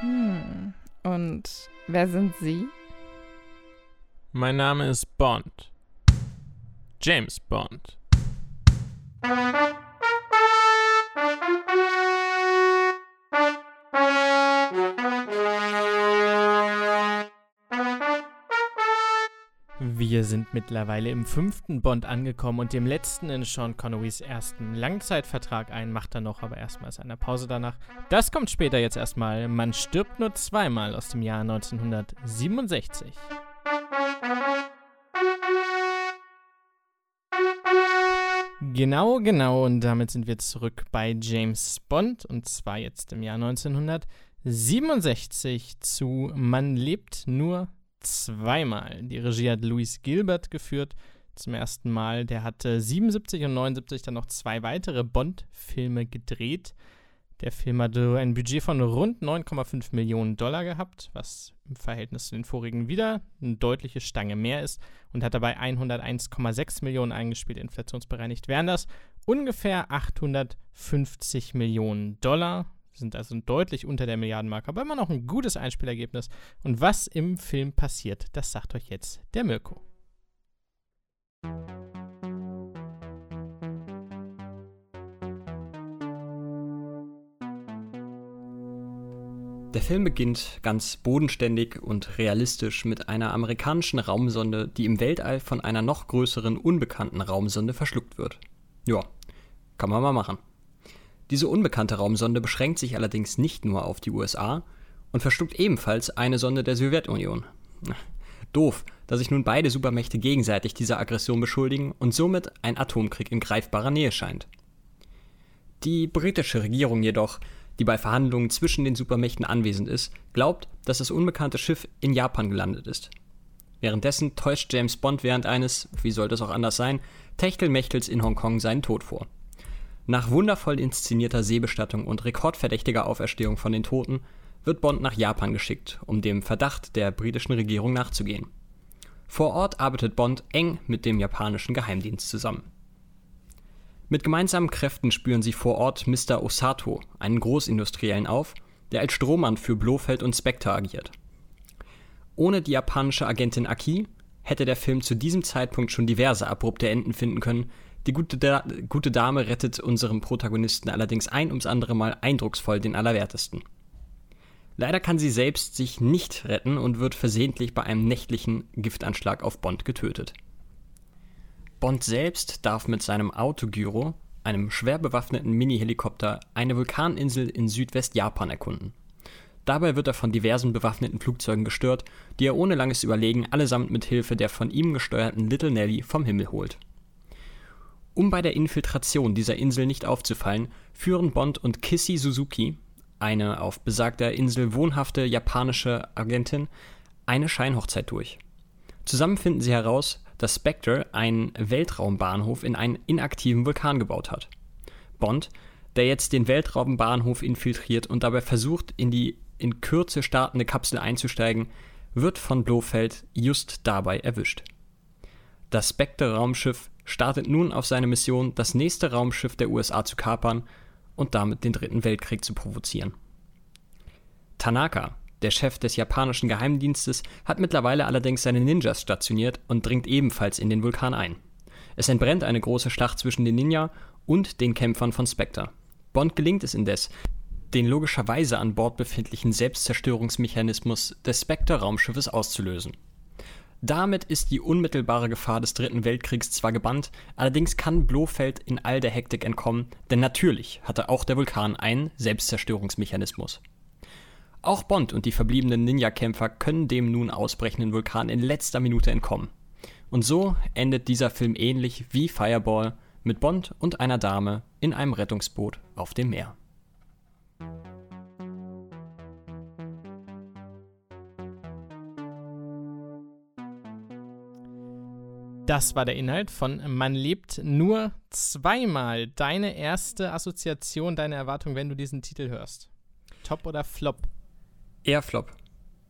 Hm. Und wer sind Sie? Mein Name ist Bond. James Bond. Wir sind mittlerweile im fünften Bond angekommen und dem letzten in Sean Connerys ersten Langzeitvertrag ein, macht er noch, aber erstmal ist eine Pause danach. Das kommt später jetzt erstmal. Man stirbt nur zweimal aus dem Jahr 1967. Genau, genau, und damit sind wir zurück bei James Bond und zwar jetzt im Jahr 1967 zu Man lebt nur zweimal. Die Regie hat Louis Gilbert geführt zum ersten Mal. Der hatte 77 und 79 dann noch zwei weitere Bond-Filme gedreht. Der Film hatte ein Budget von rund 9,5 Millionen Dollar gehabt, was im Verhältnis zu den vorigen wieder eine deutliche Stange mehr ist und hat dabei 101,6 Millionen eingespielt, inflationsbereinigt wären das ungefähr 850 Millionen Dollar sind also deutlich unter der Milliardenmarke, aber immer noch ein gutes Einspielergebnis. Und was im Film passiert, das sagt euch jetzt der Mirko. Der Film beginnt ganz bodenständig und realistisch mit einer amerikanischen Raumsonde, die im Weltall von einer noch größeren unbekannten Raumsonde verschluckt wird. Ja, kann man mal machen. Diese unbekannte Raumsonde beschränkt sich allerdings nicht nur auf die USA und verschluckt ebenfalls eine Sonde der Sowjetunion. Doof, dass sich nun beide Supermächte gegenseitig dieser Aggression beschuldigen und somit ein Atomkrieg in greifbarer Nähe scheint. Die britische Regierung jedoch, die bei Verhandlungen zwischen den Supermächten anwesend ist, glaubt, dass das unbekannte Schiff in Japan gelandet ist. Währenddessen täuscht James Bond während eines, wie sollte es auch anders sein, Techtelmächtels in Hongkong seinen Tod vor. Nach wundervoll inszenierter Seebestattung und rekordverdächtiger Auferstehung von den Toten wird Bond nach Japan geschickt, um dem Verdacht der britischen Regierung nachzugehen. Vor Ort arbeitet Bond eng mit dem japanischen Geheimdienst zusammen. Mit gemeinsamen Kräften spüren sie vor Ort Mr. Osato, einen Großindustriellen, auf, der als Strohmann für Blofeld und Spectre agiert. Ohne die japanische Agentin Aki hätte der Film zu diesem Zeitpunkt schon diverse abrupte Enden finden können, die gute, da gute Dame rettet unserem Protagonisten allerdings ein ums andere Mal eindrucksvoll den Allerwertesten. Leider kann sie selbst sich nicht retten und wird versehentlich bei einem nächtlichen Giftanschlag auf Bond getötet. Bond selbst darf mit seinem Autogyro, einem schwer bewaffneten Mini-Helikopter, eine Vulkaninsel in Südwest-Japan erkunden. Dabei wird er von diversen bewaffneten Flugzeugen gestört, die er ohne langes Überlegen allesamt mit Hilfe der von ihm gesteuerten Little Nelly vom Himmel holt. Um bei der Infiltration dieser Insel nicht aufzufallen, führen Bond und Kissy Suzuki, eine auf besagter Insel wohnhafte japanische Agentin, eine Scheinhochzeit durch. Zusammen finden sie heraus, dass Spectre einen Weltraumbahnhof in einen inaktiven Vulkan gebaut hat. Bond, der jetzt den Weltraumbahnhof infiltriert und dabei versucht, in die in Kürze startende Kapsel einzusteigen, wird von Blofeld just dabei erwischt. Das Spectre-Raumschiff startet nun auf seine Mission, das nächste Raumschiff der USA zu kapern und damit den Dritten Weltkrieg zu provozieren. Tanaka, der Chef des japanischen Geheimdienstes, hat mittlerweile allerdings seine Ninjas stationiert und dringt ebenfalls in den Vulkan ein. Es entbrennt eine große Schlacht zwischen den Ninja und den Kämpfern von Spectre. Bond gelingt es indes, den logischerweise an Bord befindlichen Selbstzerstörungsmechanismus des Spectre-Raumschiffes auszulösen. Damit ist die unmittelbare Gefahr des Dritten Weltkriegs zwar gebannt, allerdings kann Blofeld in all der Hektik entkommen, denn natürlich hatte auch der Vulkan einen Selbstzerstörungsmechanismus. Auch Bond und die verbliebenen Ninja-Kämpfer können dem nun ausbrechenden Vulkan in letzter Minute entkommen. Und so endet dieser Film ähnlich wie Fireball mit Bond und einer Dame in einem Rettungsboot auf dem Meer. Das war der Inhalt von Man lebt nur zweimal. Deine erste Assoziation, deine Erwartung, wenn du diesen Titel hörst. Top oder Flop? Eher Flop.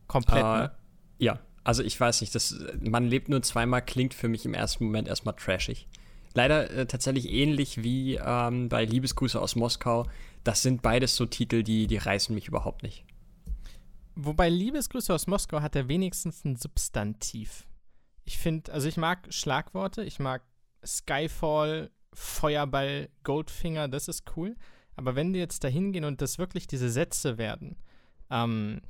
Komplett, äh, ne? Ja, also ich weiß nicht, das Man lebt nur zweimal klingt für mich im ersten Moment erstmal trashig. Leider äh, tatsächlich ähnlich wie ähm, bei Liebesgrüße aus Moskau. Das sind beides so Titel, die, die reißen mich überhaupt nicht. wobei Liebesgrüße aus Moskau hat er wenigstens ein Substantiv. Ich finde, also ich mag Schlagworte, ich mag Skyfall, Feuerball, Goldfinger, das ist cool. Aber wenn die jetzt da hingehen und das wirklich diese Sätze werden, ähm,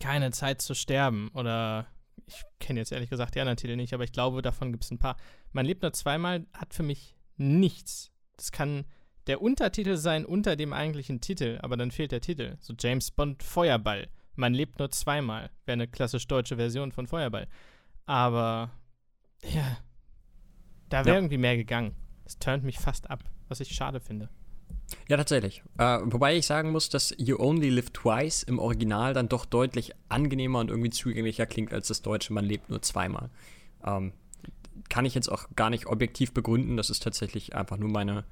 keine Zeit zu sterben oder ich kenne jetzt ehrlich gesagt die anderen Titel nicht, aber ich glaube, davon gibt es ein paar. Man lebt nur zweimal hat für mich nichts. Das kann der Untertitel sein unter dem eigentlichen Titel, aber dann fehlt der Titel. So James Bond Feuerball. Man lebt nur zweimal. Wäre eine klassisch deutsche Version von Feuerball. Aber ja, da wäre ja. irgendwie mehr gegangen. Das turnt mich fast ab, was ich schade finde. Ja, tatsächlich. Äh, wobei ich sagen muss, dass You Only Live Twice im Original dann doch deutlich angenehmer und irgendwie zugänglicher klingt als das deutsche Man lebt nur zweimal. Ähm, kann ich jetzt auch gar nicht objektiv begründen. Das ist tatsächlich einfach nur meine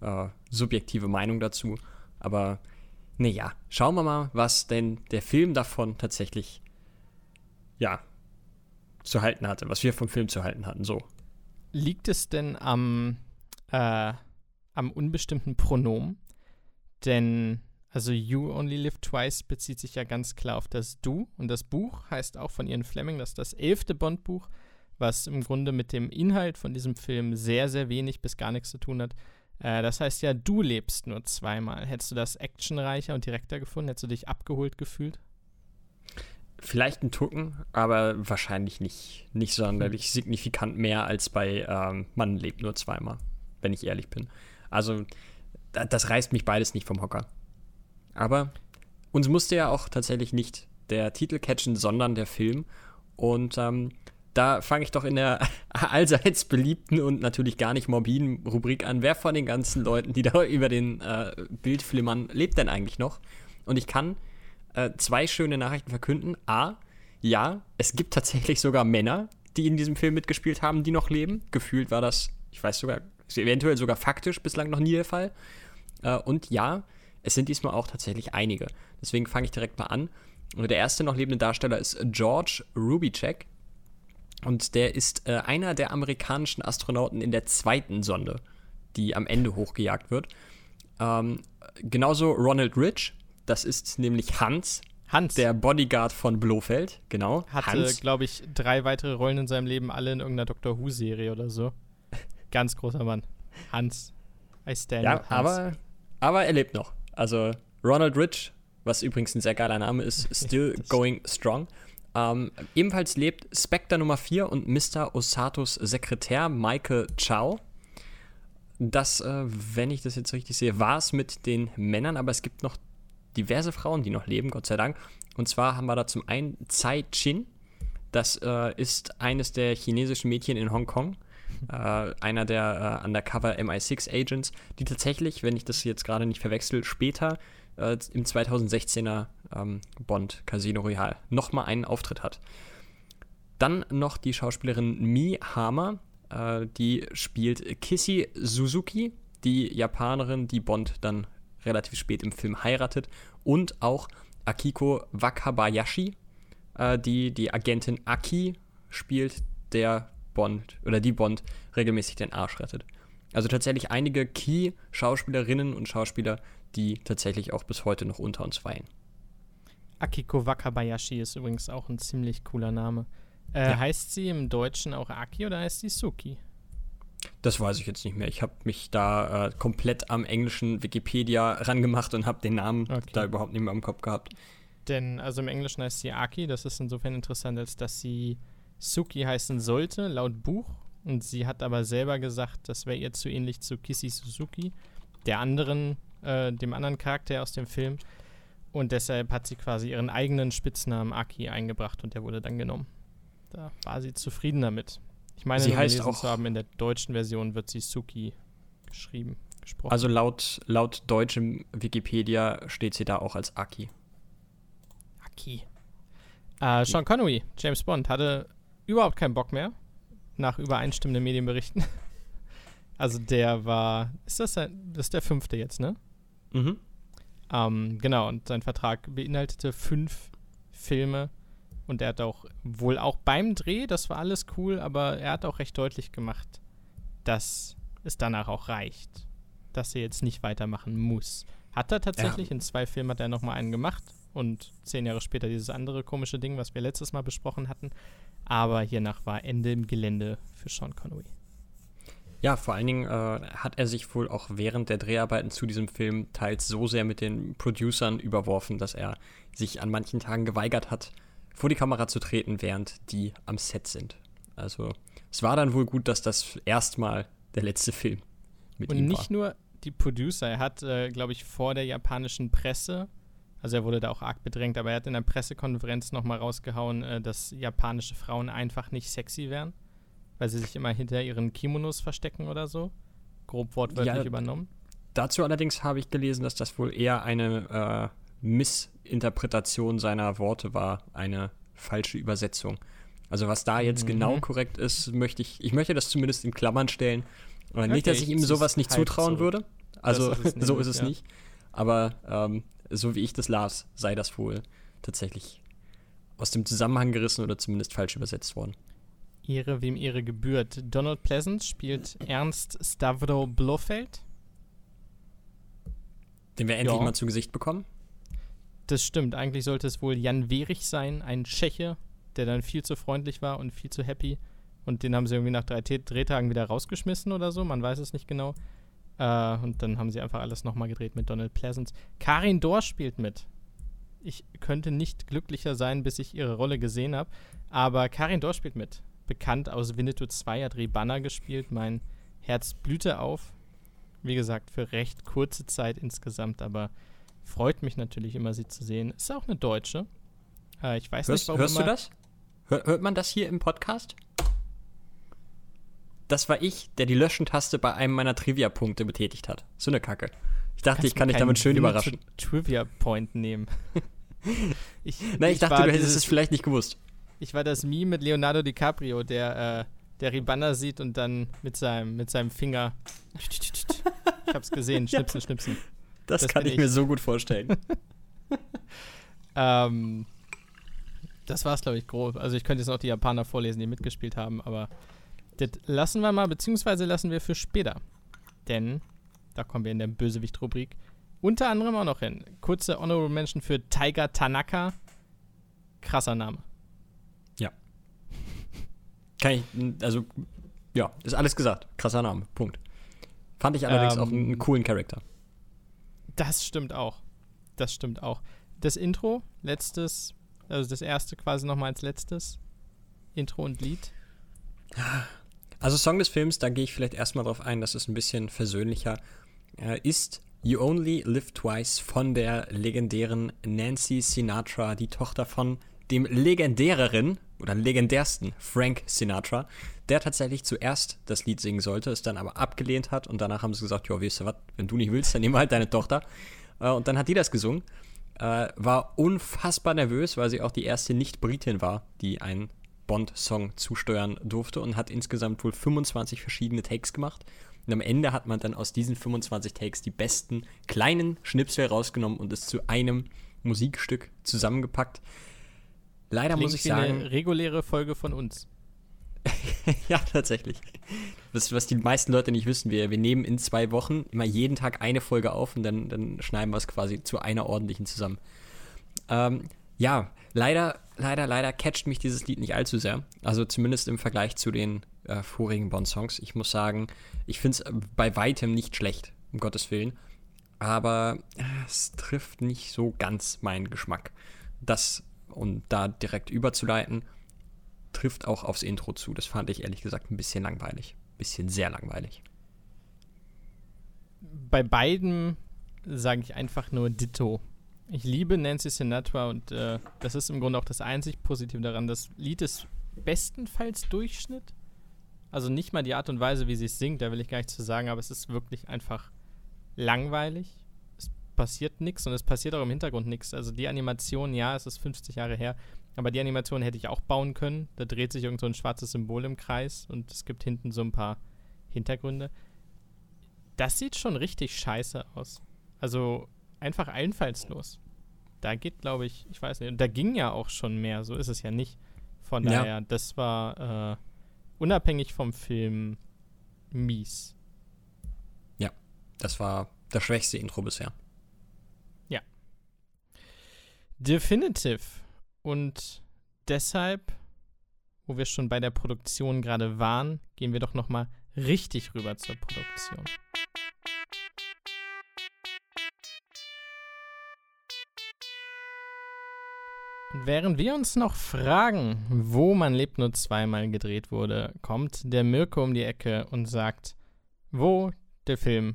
äh, subjektive Meinung dazu. Aber naja, schauen wir mal, was denn der Film davon tatsächlich, ja, zu halten hatte, was wir vom Film zu halten hatten. So. Liegt es denn am, äh, am unbestimmten Pronomen? Denn, also You Only Live Twice bezieht sich ja ganz klar auf das Du und das Buch heißt auch von Ian Fleming, das ist das elfte Bond-Buch, was im Grunde mit dem Inhalt von diesem Film sehr, sehr wenig bis gar nichts zu tun hat. Äh, das heißt ja, du lebst nur zweimal. Hättest du das actionreicher und direkter gefunden? Hättest du dich abgeholt gefühlt? Vielleicht ein Tucken, aber wahrscheinlich nicht, nicht sonderlich hm. signifikant mehr als bei ähm, Man lebt nur zweimal, wenn ich ehrlich bin. Also, das reißt mich beides nicht vom Hocker. Aber uns musste ja auch tatsächlich nicht der Titel catchen, sondern der Film. Und ähm, da fange ich doch in der allseits beliebten und natürlich gar nicht morbiden Rubrik an. Wer von den ganzen Leuten, die da über den äh, Bild flimmern, lebt denn eigentlich noch? Und ich kann äh, zwei schöne Nachrichten verkünden. A, ja, es gibt tatsächlich sogar Männer, die in diesem Film mitgespielt haben, die noch leben. Gefühlt war das, ich weiß sogar, eventuell sogar faktisch bislang noch nie der Fall. Äh, und ja, es sind diesmal auch tatsächlich einige. Deswegen fange ich direkt mal an. Und der erste noch lebende Darsteller ist George Rubicek. Und der ist äh, einer der amerikanischen Astronauten in der zweiten Sonde, die am Ende hochgejagt wird. Ähm, genauso Ronald Rich, das ist nämlich Hans. Hans. Der Bodyguard von Blofeld, genau. Hatte, glaube ich, drei weitere Rollen in seinem Leben, alle in irgendeiner Doctor Who-Serie oder so. Ganz großer Mann. Hans. I stand ja, Hans. Aber, aber er lebt noch. Also Ronald Rich, was übrigens ein sehr geiler Name ist, still going strong. Ähm, ebenfalls lebt Spectre Nummer 4 und Mr. Osatos Sekretär Michael Chow. Das, äh, wenn ich das jetzt richtig sehe, war es mit den Männern, aber es gibt noch diverse Frauen, die noch leben, Gott sei Dank. Und zwar haben wir da zum einen Tsai Chin. Das äh, ist eines der chinesischen Mädchen in Hongkong. Äh, einer der äh, Undercover MI6 Agents, die tatsächlich, wenn ich das jetzt gerade nicht verwechsel, später äh, im 2016er ähm, Bond Casino Royale nochmal einen Auftritt hat. Dann noch die Schauspielerin Mi Hama, äh, die spielt Kissy Suzuki, die Japanerin, die Bond dann relativ spät im Film heiratet. Und auch Akiko Wakabayashi, äh, die die Agentin Aki spielt, der Bond oder die Bond regelmäßig den Arsch rettet. Also tatsächlich einige Key-Schauspielerinnen und Schauspieler, die tatsächlich auch bis heute noch unter uns weilen. Akiko Wakabayashi ist übrigens auch ein ziemlich cooler Name. Äh, ja. Heißt sie im Deutschen auch Aki oder heißt sie Suki? Das weiß ich jetzt nicht mehr. Ich habe mich da äh, komplett am englischen Wikipedia rangemacht und habe den Namen okay. da überhaupt nicht mehr im Kopf gehabt. Denn, also im Englischen heißt sie Aki, das ist insofern interessant, als dass sie Suki heißen sollte, laut Buch. Und sie hat aber selber gesagt, das wäre ihr zu ähnlich zu Kissy Suzuki, der anderen, äh, dem anderen Charakter aus dem Film. Und deshalb hat sie quasi ihren eigenen Spitznamen Aki eingebracht und der wurde dann genommen. Da war sie zufrieden damit. Ich meine, sie heißt auch, zu haben, in der deutschen Version wird sie Suki geschrieben, gesprochen. Also laut, laut deutschem Wikipedia steht sie da auch als Aki. Aki. Äh, Sean Connery, James Bond, hatte überhaupt keinen Bock mehr, nach übereinstimmenden Medienberichten. also der war, ist das, ein, das ist der fünfte jetzt, ne? Mhm. Ähm, genau, und sein Vertrag beinhaltete fünf Filme. Und er hat auch wohl auch beim Dreh, das war alles cool, aber er hat auch recht deutlich gemacht, dass es danach auch reicht. Dass er jetzt nicht weitermachen muss. Hat er tatsächlich, ja. in zwei Filmen hat er nochmal einen gemacht. und zehn Jahre später dieses andere komische Ding, was wir letztes Mal besprochen hatten. Aber hiernach war Ende im Gelände für Sean Connery. Ja, vor allen Dingen äh, hat er sich wohl auch während der Dreharbeiten zu diesem Film teils so sehr mit den Producern überworfen, dass er sich an manchen Tagen geweigert hat, vor die Kamera zu treten, während die am Set sind. Also es war dann wohl gut, dass das erstmal der letzte Film mit Und ihm nicht war. nur die Producer, er hat, äh, glaube ich, vor der japanischen Presse, also er wurde da auch arg bedrängt, aber er hat in der Pressekonferenz nochmal rausgehauen, äh, dass japanische Frauen einfach nicht sexy wären, weil sie sich immer hinter ihren Kimonos verstecken oder so. Grob wortwörtlich Ja, übernommen. Dazu allerdings habe ich gelesen, dass das wohl eher eine äh, Missinterpretation seiner Worte war, eine falsche Übersetzung. Also was da jetzt Mhm. genau korrekt ist, möchte ich, ich möchte das zumindest in Klammern stellen. Äh, nicht, Okay, dass ich ihm sowas nicht zutrauen zurück. würde. Also ist es so ist es ja. nicht. Aber ähm, so wie ich das las, sei das wohl tatsächlich aus dem Zusammenhang gerissen oder zumindest falsch übersetzt worden. Ehre, wem Ehre gebührt. Donald Pleasant spielt Ernst Stavro Blofeld. Den wir endlich Ja. mal zu Gesicht bekommen. Das stimmt. Eigentlich sollte es wohl Jan Werich sein, ein Tscheche, der dann viel zu freundlich war und viel zu happy. Und den haben sie irgendwie nach drei Drehtagen wieder rausgeschmissen oder so. Man weiß es nicht genau. Äh, und dann haben sie einfach alles nochmal gedreht mit Donald Pleasance. Karin Dor spielt mit. Ich könnte nicht glücklicher sein, bis ich ihre Rolle gesehen habe. Aber Karin Dor spielt mit. Bekannt aus Winnetou 2, hat Rebana gespielt. Mein Herz blühte auf. Wie gesagt, für recht kurze Zeit insgesamt, aber freut mich natürlich immer, sie zu sehen. Ist auch eine Deutsche. Äh, ich weiß Hörst, nicht, warum hörst du das? Hör, hört man das hier im Podcast? Das war ich, der die Löschen-Taste bei einem meiner Trivia-Punkte betätigt hat. So eine Kacke. Ich dachte, ich kann dich damit schön überraschen. Trivia Point nehmen. ich, Nein, ich, dachte, war du hättest es vielleicht nicht gewusst. Ich war das Meme mit Leonardo DiCaprio, der, äh, der Ribanna sieht und dann mit seinem, mit seinem Finger. Ich hab's gesehen, schnipsen, schnipsen. Das, Das kann ich mir so gut vorstellen. Ähm, das war's, glaube ich, grob. Also ich könnte jetzt noch die Japaner vorlesen, die mitgespielt haben, aber das lassen wir mal, beziehungsweise lassen wir für später. Denn, da kommen wir in der Bösewicht-Rubrik, unter anderem auch noch hin. Kurze Honorable Mention für Tiger Tanaka. Krasser Name. kann ich, also, ja, ist alles gesagt. Krasser Name. Punkt. Fand ich allerdings Ähm, auch einen coolen Charakter. Das stimmt auch. Das stimmt auch. Das Intro, letztes, also das erste quasi nochmal als letztes. Intro und Lied. Also Song des Films, da gehe ich vielleicht erstmal drauf ein, das ist ein bisschen versöhnlicher, äh, ist You Only Live Twice von der legendären Nancy Sinatra, die Tochter von dem legendäreren oder legendärsten Frank Sinatra, der tatsächlich zuerst das Lied singen sollte, es dann aber abgelehnt hat und danach haben sie gesagt, ja, weißt du was, wenn du nicht willst, dann wir halt deine Tochter. Äh, und dann hat die das gesungen, äh, war unfassbar nervös, weil sie auch die erste Nicht-Britin war, die einen Bond-Song zusteuern durfte und hat insgesamt wohl 25 verschiedene Takes gemacht. Und am Ende hat man dann aus diesen 25 Takes die besten kleinen Schnipsel rausgenommen und es zu einem Musikstück zusammengepackt. Leider muss ich sagen, eine reguläre Folge von uns. ja, tatsächlich. Was, was die meisten Leute nicht wissen, wir, wir nehmen in zwei Wochen immer jeden Tag eine Folge auf und dann, dann schneiden wir es quasi zu einer ordentlichen zusammen. Ähm, ja, leider, leider, leider catcht mich dieses Lied nicht allzu sehr. Also zumindest im Vergleich zu den äh, vorigen Bond-Songs. Ich muss sagen, ich finde es bei weitem nicht schlecht, um Gottes Willen. Aber äh, es trifft nicht so ganz meinen Geschmack. Das, um da direkt überzuleiten, trifft auch aufs Intro zu. Das fand ich ehrlich gesagt ein bisschen langweilig. Bisschen sehr langweilig. Bei beiden sage ich einfach nur Ditto. Ich liebe Nancy Sinatra und äh, das ist im Grunde auch das einzig Positive daran. Das Lied ist bestenfalls Durchschnitt. Also nicht mal die Art und Weise, wie sie es singt, da will ich gar nichts zu sagen, aber es ist wirklich einfach langweilig. Passiert nichts und es passiert auch im Hintergrund nichts. Also die Animation, ja, es ist 50 Jahre her, aber die Animation hätte ich auch bauen können. Da dreht sich irgend so ein schwarzes Symbol im Kreis und es gibt hinten so ein paar Hintergründe. Das sieht schon richtig scheiße aus. Also einfach einfallslos. Da geht, glaube ich, ich weiß nicht, da ging ja auch schon mehr, so ist es ja nicht. Von Ja. daher, das war äh, unabhängig vom Film mies. Das war das schwächste Intro bisher. Definitive. Und deshalb, wo wir schon bei der Produktion gerade waren, gehen wir doch noch mal richtig rüber zur Produktion. Und während wir uns noch fragen, wo man lebt nur zweimal gedreht wurde, kommt der Mirko um die Ecke und sagt, wo der Film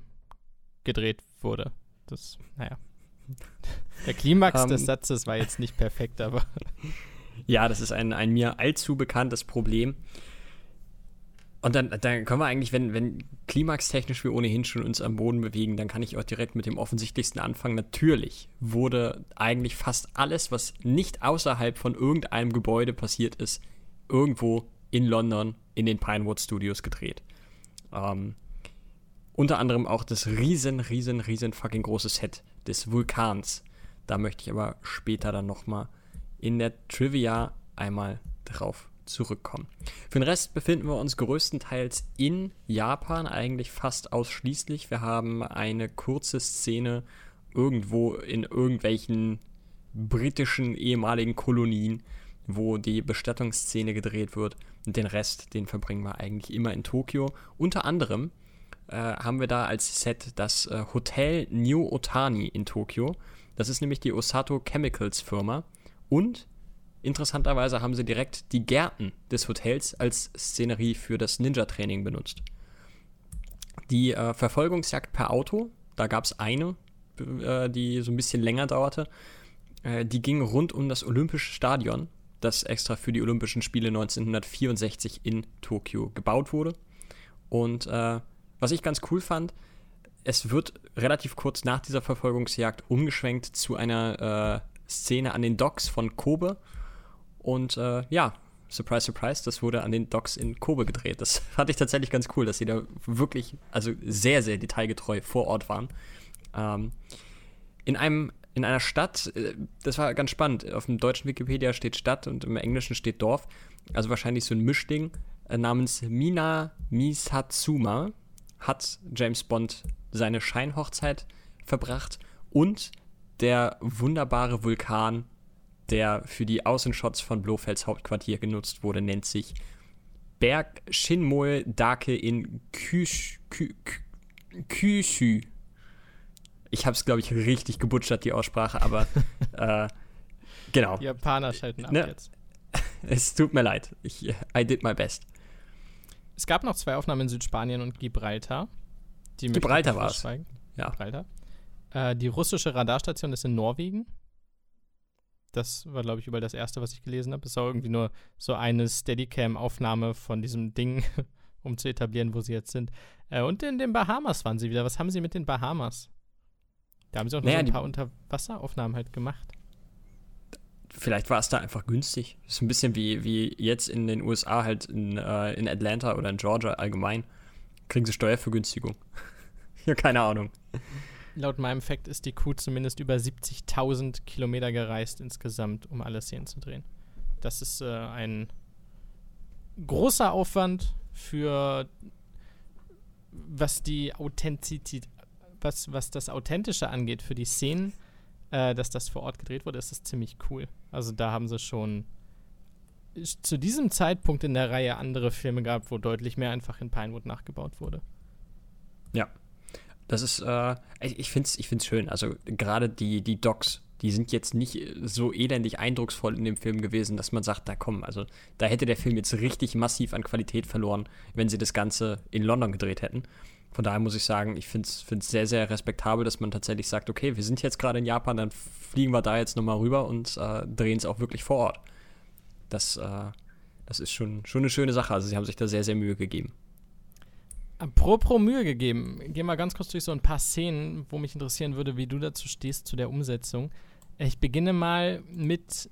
gedreht wurde. Das, naja. Der Klimax um, des ähm. Satzes war jetzt nicht perfekt, aber. Ja, das ist ein, ein mir allzu bekanntes Problem. Und dann, dann können wir eigentlich, wenn, wenn klimaxtechnisch wir ohnehin schon uns am Boden bewegen, dann kann ich auch direkt mit dem offensichtlichsten anfangen. Natürlich wurde eigentlich fast alles, was nicht außerhalb von irgendeinem Gebäude passiert ist, irgendwo in London in den Pinewood Studios gedreht. Ähm, unter anderem auch das riesen, riesen, riesen fucking große Set des Vulkans. Da möchte ich aber später dann nochmal in der Trivia einmal drauf zurückkommen. Für den Rest befinden wir uns größtenteils in Japan, eigentlich fast ausschließlich. Wir haben eine kurze Szene irgendwo in irgendwelchen britischen ehemaligen Kolonien, wo die Bestattungsszene gedreht wird. Und den Rest, den verbringen wir eigentlich immer in Tokio. Unter anderem äh, haben wir da als Set das äh, Hotel New Otani in Tokio. Das ist nämlich die Osato Chemicals Firma. Und Interessanterweise haben sie direkt die Gärten des Hotels als Szenerie für das Ninja-Training benutzt. Die äh, Verfolgungsjagd per Auto, da gab es eine, äh, die so ein bisschen länger dauerte, äh, die ging rund um das Olympische Stadion, das extra für die Olympischen Spiele 1964 in Tokio gebaut wurde. Und äh, was ich ganz cool fand, es wird relativ kurz nach dieser Verfolgungsjagd umgeschwenkt zu einer äh, Szene an den Docks von Kobe und äh, ja, surprise, surprise, das wurde an den Docks in Kobe gedreht. Das fand ich tatsächlich ganz cool, dass sie da wirklich, also sehr, sehr detailgetreu vor Ort waren. Ähm, in einem in einer Stadt, äh, das war ganz spannend. Auf dem deutschen Wikipedia steht Stadt und im Englischen steht Dorf. Also wahrscheinlich so ein Mischding. Äh, namens Mina Misatsuma hat James Bond seine Scheinhochzeit verbracht und der wunderbare Vulkan der für die Außenshots von Blofelds Hauptquartier genutzt wurde, nennt sich Berg Shinmoe Dake in Kyushu. Ich habe es, glaube ich, richtig gebutschert, die Aussprache, aber äh, genau. Die Japaner schalten ab ne? jetzt. Es tut mir leid. Ich, I did my best. Es gab noch zwei Aufnahmen in Südspanien und Gibraltar. Die Gibraltar war es. Ja. Gibraltar. Äh, die russische Radarstation ist in Norwegen. Das war, glaube ich, überall das erste, was ich gelesen habe. Es war irgendwie nur so eine Steadicam-Aufnahme von diesem Ding, um zu etablieren, wo sie jetzt sind. Äh, und in den Bahamas waren sie wieder. Was haben sie mit den Bahamas? Da haben sie auch noch naja, so ein paar Unterwasseraufnahmen halt gemacht. Vielleicht war es da einfach günstig. Das ist ein bisschen wie, wie jetzt in den USA halt in, äh, in Atlanta oder in Georgia allgemein. Kriegen sie Steuervergünstigung. ja, keine Ahnung. Laut meinem Fact ist die Crew zumindest über 70.000 Kilometer gereist insgesamt, um alle Szenen zu drehen. Das ist äh, ein großer Aufwand für was die Authentizität, was, was das Authentische angeht für die Szenen, äh, dass das vor Ort gedreht wurde, ist das ziemlich cool. Also da haben sie schon zu diesem Zeitpunkt in der Reihe andere Filme gehabt, wo deutlich mehr einfach in Pinewood nachgebaut wurde. Ja, das ist, äh, ich finde es ich find's schön. Also gerade die, die Docs, die sind jetzt nicht so elendig eindrucksvoll in dem Film gewesen, dass man sagt, da komm, also da hätte der Film jetzt richtig massiv an Qualität verloren, wenn sie das Ganze in London gedreht hätten. Von daher muss ich sagen, ich finde es sehr, sehr respektabel, dass man tatsächlich sagt, okay, wir sind jetzt gerade in Japan, dann fliegen wir da jetzt nochmal rüber und äh, drehen es auch wirklich vor Ort. Das, äh, das ist schon, schon eine schöne Sache. Also sie haben sich da sehr, sehr Mühe gegeben. Apropos Mühe gegeben. Geh mal ganz kurz durch so ein paar Szenen, wo mich interessieren würde, wie du dazu stehst, zu der Umsetzung. Ich beginne mal mit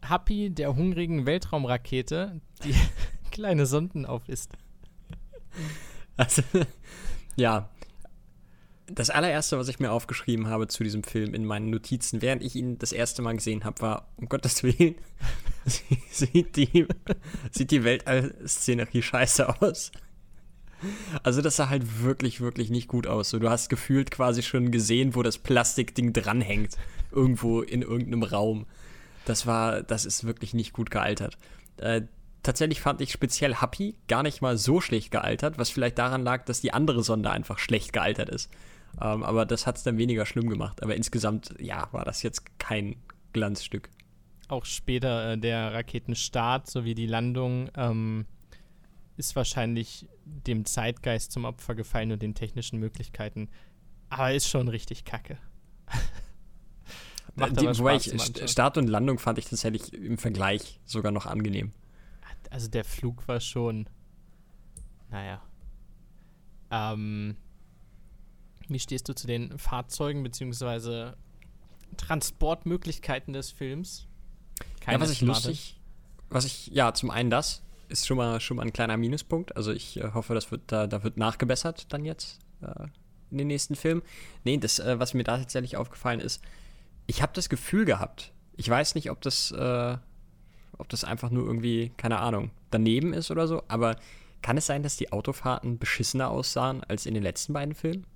Happy, der hungrigen Weltraumrakete, die kleine Sonden aufisst. Also, ja. Das allererste, was ich mir aufgeschrieben habe zu diesem Film in meinen Notizen, während ich ihn das erste Mal gesehen habe, war, um Gottes Willen, sieht die, sieht die Weltall-Szenerie scheiße aus. Also das sah halt wirklich, wirklich nicht gut aus. So, du hast gefühlt quasi schon gesehen, wo das Plastikding dranhängt. Irgendwo in irgendeinem Raum. Das war, das ist wirklich nicht gut gealtert. Äh, tatsächlich fand ich speziell Happy gar nicht mal so schlecht gealtert, was vielleicht daran lag, dass die andere Sonde einfach schlecht gealtert ist. Ähm, aber das hat es dann weniger schlimm gemacht. Aber insgesamt, ja, war das jetzt kein Glanzstück. Auch später äh, der Raketenstart sowie die Landung ähm, ist wahrscheinlich dem Zeitgeist zum Opfer gefallen und den technischen Möglichkeiten. Aber ist schon richtig kacke. Macht die, wobei ich, Start und Landung fand ich tatsächlich im Vergleich sogar noch angenehm. Also der Flug war schon. Naja. Ähm, wie stehst du zu den Fahrzeugen bzw. Transportmöglichkeiten des Films? Keine ja, was ich lustig, was ich, ja, zum einen das, ist schon mal, schon mal ein kleiner Minuspunkt. Also ich äh, hoffe, das wird, da, da wird nachgebessert dann jetzt äh, in den nächsten Filmen. Nee, das, äh, was mir da tatsächlich aufgefallen ist, ich habe das Gefühl gehabt, ich weiß nicht, ob das, äh, ob das einfach nur irgendwie, keine Ahnung, daneben ist oder so, aber kann es sein, dass die Autofahrten beschissener aussahen als in den letzten beiden Filmen?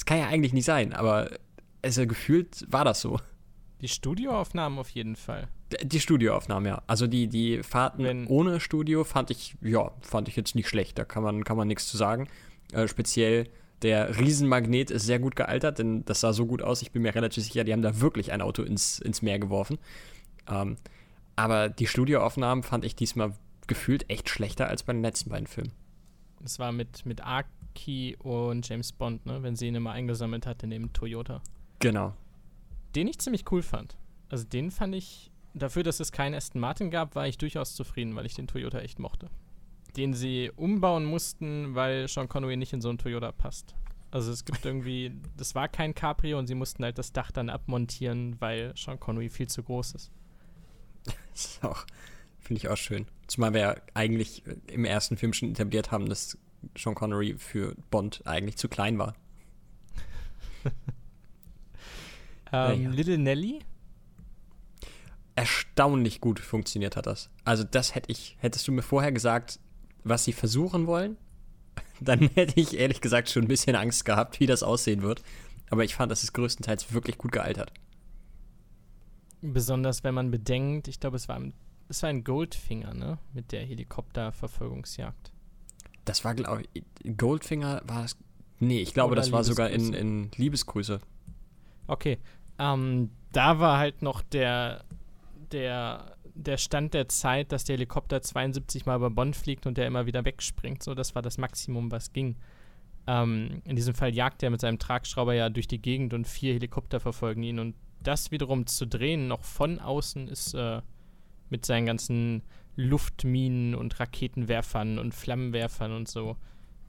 Das kann ja eigentlich nicht sein, aber also gefühlt war das so. Die Studioaufnahmen auf jeden Fall. Die Studioaufnahmen, ja. Also die, die Fahrten Wenn ohne Studio fand ich, ja, fand ich jetzt nicht schlecht. Da kann man, kann man nichts zu sagen. Äh, speziell der Riesenmagnet ist sehr gut gealtert, denn das sah so gut aus. Ich bin mir relativ sicher, die haben da wirklich ein Auto ins, ins Meer geworfen. Ähm, aber die Studioaufnahmen fand ich diesmal gefühlt echt schlechter als bei den letzten beiden Filmen. Das war mit, mit Aki und James Bond, ne? wenn sie ihn immer eingesammelt hat in dem Toyota. Genau, den ich ziemlich cool fand. Also den fand ich, dafür, dass es keinen Aston Martin gab, war ich durchaus zufrieden, weil ich den Toyota echt mochte. Den sie umbauen mussten, weil Sean Connery nicht in so einen Toyota passt. Also es gibt irgendwie, das war kein Cabrio und sie mussten halt das Dach dann abmontieren, weil Sean Connery viel zu groß ist. Das ist auch, finde ich auch schön. Zumal wir ja eigentlich im ersten Film schon etabliert haben, dass Sean Connery für Bond eigentlich zu klein war. Ähm, ja. Little Nelly? Erstaunlich gut funktioniert hat das. Also das hätte ich, hättest du mir vorher gesagt, was sie versuchen wollen, dann hätte ich ehrlich gesagt schon ein bisschen Angst gehabt, wie das aussehen wird. Aber ich fand, das ist größtenteils wirklich gut gealtert. Besonders wenn man bedenkt, ich glaube, es war, es war ein Goldfinger, ne? Mit der Helikopterverfolgungsjagd. Das war, glaube ich, Goldfinger war es. Nee, ich glaube, Oder das war sogar in, in Liebesgrüße. Okay, ähm, da war halt noch der, der, der Stand der Zeit, dass der Helikopter 72 Mal über Bonn fliegt und der immer wieder wegspringt. So, das war das Maximum, was ging. Ähm, in diesem Fall jagt er mit seinem Tragschrauber ja durch die Gegend und vier Helikopter verfolgen ihn. Und das wiederum zu drehen, noch von außen, ist äh, mit seinen ganzen Luftminen und Raketenwerfern und Flammenwerfern und so,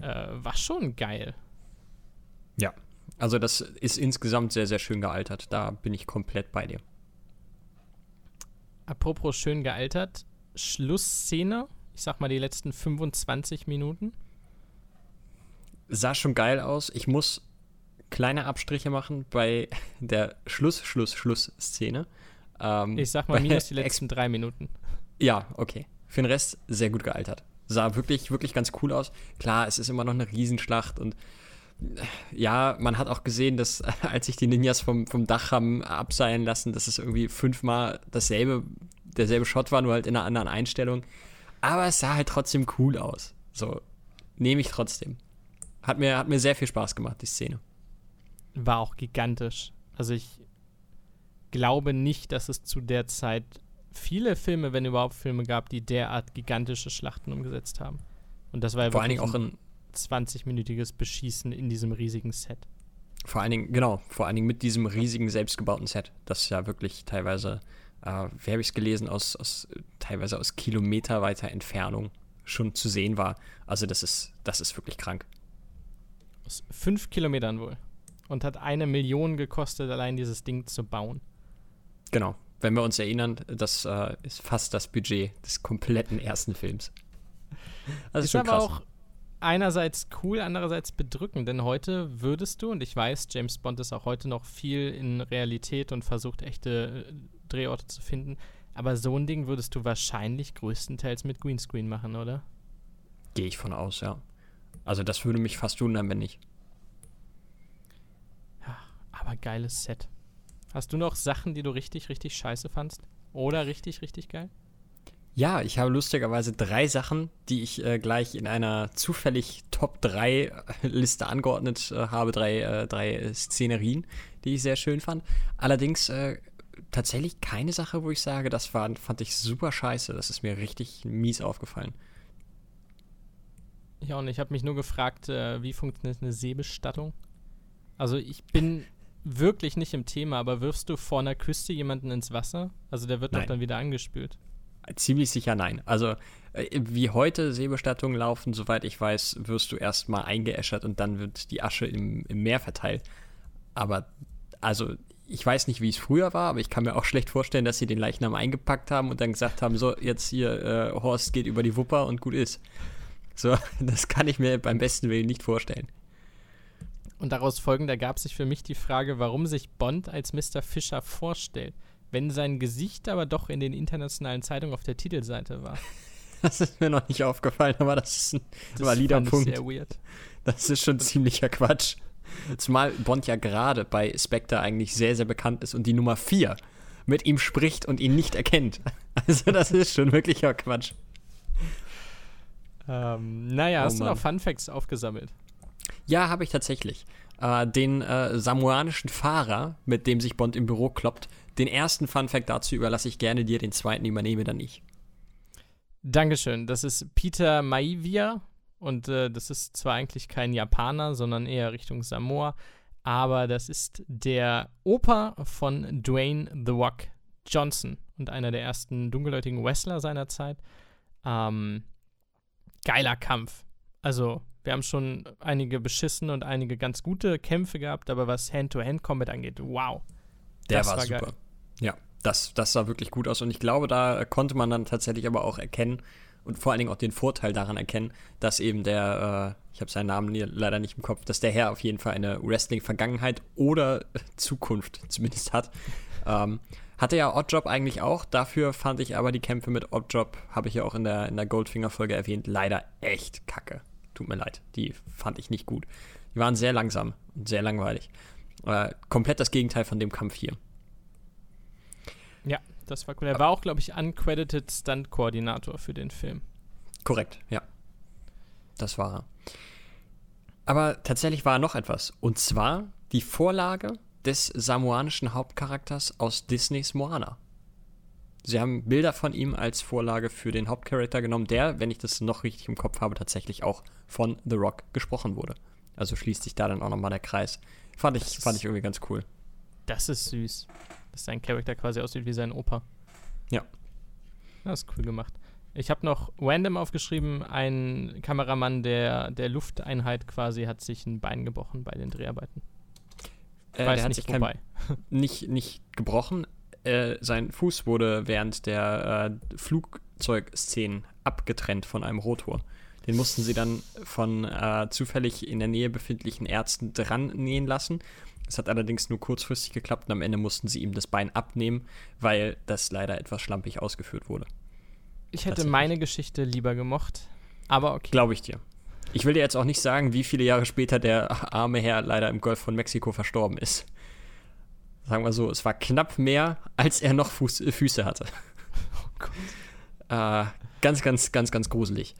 äh, war schon geil. Ja, also das ist insgesamt sehr, sehr schön gealtert. Da bin ich komplett bei dir. Apropos schön gealtert, Schlussszene, ich sag mal die letzten 25 Minuten. Sah schon geil aus. Ich muss kleine Abstriche machen bei der Schluss, Schluss, Schluss-Szene. Ähm, ich sag mal minus die letzten drei Minuten. Ja, okay. Für den Rest sehr gut gealtert. Sah wirklich, wirklich ganz cool aus. Klar, es ist immer noch eine Riesenschlacht und ja, man hat auch gesehen, dass als sich die Ninjas vom, vom Dach haben abseilen lassen, dass es irgendwie fünfmal dasselbe, derselbe Shot war, nur halt in einer anderen Einstellung. Aber es sah halt trotzdem cool aus. So, nehme ich trotzdem. Hat mir, hat mir sehr viel Spaß gemacht, die Szene. War auch gigantisch. Also ich glaube nicht, dass es zu der Zeit viele Filme, wenn überhaupt Filme gab, die derart gigantische Schlachten umgesetzt haben. Und das war ja Vor allen Dingen auch in, 20-minütiges Beschießen in diesem riesigen Set. Vor allen Dingen, genau, vor allen Dingen mit diesem riesigen selbstgebauten Set, das ja wirklich teilweise, äh, wie habe ich es gelesen, aus, aus, teilweise aus kilometerweiter Entfernung schon zu sehen war. Also das ist, das ist wirklich krank. Aus fünf Kilometern wohl. Und hat eine Million gekostet, allein dieses Ding zu bauen. Genau. Wenn wir uns erinnern, das äh, ist fast das Budget des kompletten ersten Films. Also ist schon aber auch einerseits cool, andererseits bedrückend, denn heute würdest du, und ich weiß, James Bond ist auch heute noch viel in Realität und versucht echte äh, Drehorte zu finden, aber so ein Ding würdest du wahrscheinlich größtenteils mit Greenscreen machen, oder? Gehe ich von aus, ja. Also das würde mich fast wundern, wenn nicht. Ja, aber geiles Set. Hast du noch Sachen, die du richtig, richtig scheiße fandst? Oder richtig, richtig geil? Ja, ich habe lustigerweise drei Sachen, die ich äh, gleich in einer zufällig Top 3 Liste angeordnet äh, habe. Drei, äh, drei Szenerien, die ich sehr schön fand. Allerdings äh, tatsächlich keine Sache, wo ich sage, das war, fand ich super scheiße. Das ist mir richtig mies aufgefallen. Ja, und ich habe mich nur gefragt, äh, wie funktioniert eine Seebestattung? Also ich bin wirklich nicht im Thema, aber wirfst du vor einer Küste jemanden ins Wasser? Also der wird Nein. doch dann wieder angespült. Ziemlich sicher nein. Also, äh, wie heute Seebestattungen laufen, soweit ich weiß, wirst du erstmal eingeäschert und dann wird die Asche im, im Meer verteilt. Aber, also, ich weiß nicht, wie es früher war, aber ich kann mir auch schlecht vorstellen, dass sie den Leichnam eingepackt haben und dann gesagt haben: So, jetzt hier, äh, Horst geht über die Wupper und gut ist. So, das kann ich mir beim besten Willen nicht vorstellen. Und daraus folgend ergab sich für mich die Frage, warum sich Bond als Mr. Fischer vorstellt, wenn sein Gesicht aber doch in den internationalen Zeitungen auf der Titelseite war. Das ist mir noch nicht aufgefallen, aber das ist ein Das valider Punkt. sehr weird. Das ist schon ziemlicher Quatsch. Zumal Bond ja gerade bei Spectre eigentlich sehr, sehr bekannt ist und die Nummer 4 mit ihm spricht und ihn nicht erkennt. Also das ist schon wirklicher Quatsch. Ähm, naja, Oh hast du Mann. noch Fun Facts aufgesammelt? Ja, habe ich tatsächlich. Äh, den äh, samoanischen Fahrer, mit dem sich Bond im Büro kloppt, den ersten Funfact dazu überlasse ich gerne dir, den zweiten übernehme dann ich. Dankeschön. Das ist Peter Maivia und äh, das ist zwar eigentlich kein Japaner, sondern eher Richtung Samoa, aber das ist der Opa von Dwayne The Rock Johnson und einer der ersten dunkelhäutigen Wrestler seiner Zeit. Ähm, geiler Kampf. Also, wir haben schon einige beschissene und einige ganz gute Kämpfe gehabt, aber was Hand-to-Hand-Combat angeht, wow. Der Das war, war super. geil. Ja, das, das sah wirklich gut aus und ich glaube, da konnte man dann tatsächlich aber auch erkennen und vor allen Dingen auch den Vorteil daran erkennen, dass eben der, äh, ich habe seinen Namen leider nicht im Kopf, dass der Herr auf jeden Fall eine Wrestling-Vergangenheit oder Zukunft zumindest hat. Ähm, hatte ja Oddjob eigentlich auch, dafür fand ich aber die Kämpfe mit Oddjob, habe ich ja auch in der, in der Goldfinger-Folge erwähnt, leider echt kacke. Tut mir leid, die fand ich nicht gut. Die waren sehr langsam und sehr langweilig. Äh, komplett das Gegenteil von dem Kampf hier. Ja, das war cool. Er war auch, glaube ich, uncredited Stunt-Koordinator für den Film. Korrekt, ja. Das war er. Aber tatsächlich war noch etwas. Und zwar die Vorlage des samoanischen Hauptcharakters aus Disneys Moana. Sie haben Bilder von ihm als Vorlage für den Hauptcharakter genommen, der, wenn ich das noch richtig im Kopf habe, tatsächlich auch von The Rock gesprochen wurde. Also schließt sich da dann auch nochmal der Kreis. Fand ich, fand ich irgendwie ganz cool. Das ist süß. Dass sein Charakter quasi aussieht wie sein Opa. Ja. Das ist cool gemacht. Ich habe noch random aufgeschrieben, ein Kameramann der, der Lufteinheit quasi hat sich ein Bein gebrochen bei den Dreharbeiten. Äh, Weiß der hat nicht sich kein, wobei. nicht, nicht gebrochen. Äh, sein Fuß wurde während der äh, Flugzeugszenen abgetrennt von einem Rotor. Den mussten sie dann von äh, zufällig in der Nähe befindlichen Ärzten dran nähen lassen. Es hat allerdings nur kurzfristig geklappt und am Ende mussten sie ihm das Bein abnehmen, weil das leider etwas schlampig ausgeführt wurde. Ich hätte meine Geschichte lieber gemocht. Aber okay. Glaube ich dir. Ich will dir jetzt auch nicht sagen, wie viele Jahre später der arme Herr leider im Golf von Mexiko verstorben ist. Sagen wir so, es war knapp mehr, als er noch Fuß, äh, Füße hatte. Äh, ganz, ganz, ganz, ganz gruselig.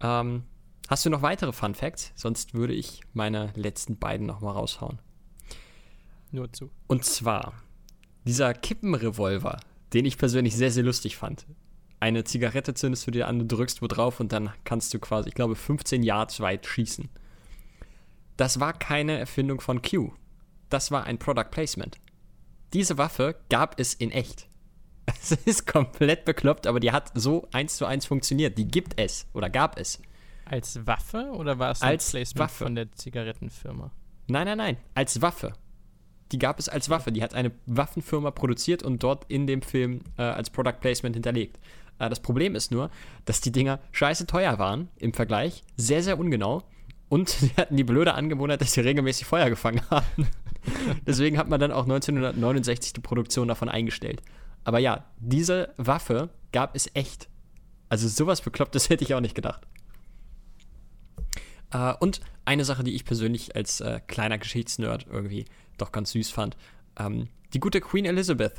Ähm, hast du noch weitere Fun Facts? Sonst würde ich meine letzten beiden noch mal raushauen. Nur zu. Und zwar dieser Kippenrevolver, den ich persönlich sehr, sehr lustig fand. Eine Zigarette zündest du dir an, du drückst wo drauf und dann kannst du quasi, ich glaube, 15 Yards weit schießen. Das war keine Erfindung von Q. Das war ein Product Placement. Diese Waffe gab es in echt. Es ist komplett bekloppt, aber die hat so eins zu eins funktioniert. Die gibt es oder gab es. Als Waffe oder war es Als Placement Waffe. von der Zigarettenfirma? Nein, nein, nein, als Waffe. Die gab es als Waffe. Die hat eine Waffenfirma produziert und dort in dem Film äh, als Product Placement hinterlegt. Äh, das Problem ist nur, dass die Dinger scheiße teuer waren im Vergleich, sehr, sehr ungenau und sie hatten die blöde Angewohnheit, dass sie regelmäßig Feuer gefangen haben. Deswegen hat man dann auch 1969 die Produktion davon eingestellt. Aber ja, diese Waffe gab es echt. Also sowas Beklopptes hätte ich auch nicht gedacht. Äh, und eine Sache, die ich persönlich als äh, kleiner Geschichtsnerd irgendwie doch ganz süß fand. Ähm, die gute Queen Elizabeth,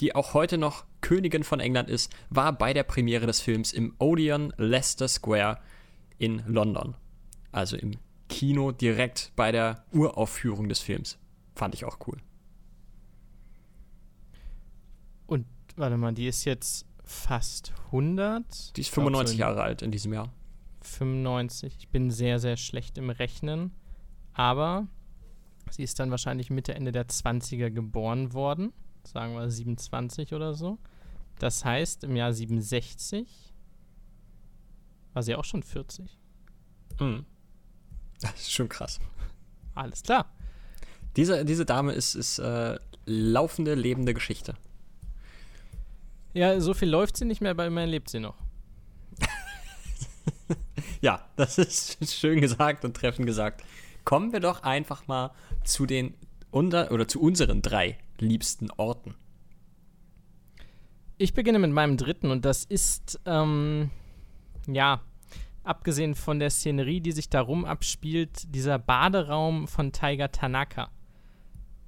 die auch heute noch Königin von England ist, war bei der Premiere des Films im Odeon Leicester Square in London. Also im Kino direkt bei der Uraufführung des Films. Fand ich auch cool. Und warte mal, die ist jetzt fast 100. Die ist 95 Jahre alt in diesem Jahr. 95. Ich bin sehr, sehr schlecht im Rechnen. Aber sie ist dann wahrscheinlich Mitte, Ende der 20er geboren worden. Sagen wir 27 oder so. Das heißt, im Jahr 67 war sie auch schon 40. Mhm. Das ist schon krass. Alles klar. Diese, diese Dame ist, ist äh, laufende, lebende Geschichte. Ja, so viel läuft sie nicht mehr, aber immerhin lebt sie noch. ja, das ist schön gesagt und treffend gesagt. Kommen wir doch einfach mal zu den unter oder zu unseren drei liebsten Orten. Ich beginne mit meinem dritten und das ist, ähm, ja, abgesehen von der Szenerie, die sich darum abspielt, dieser Baderaum von Tiger Tanaka.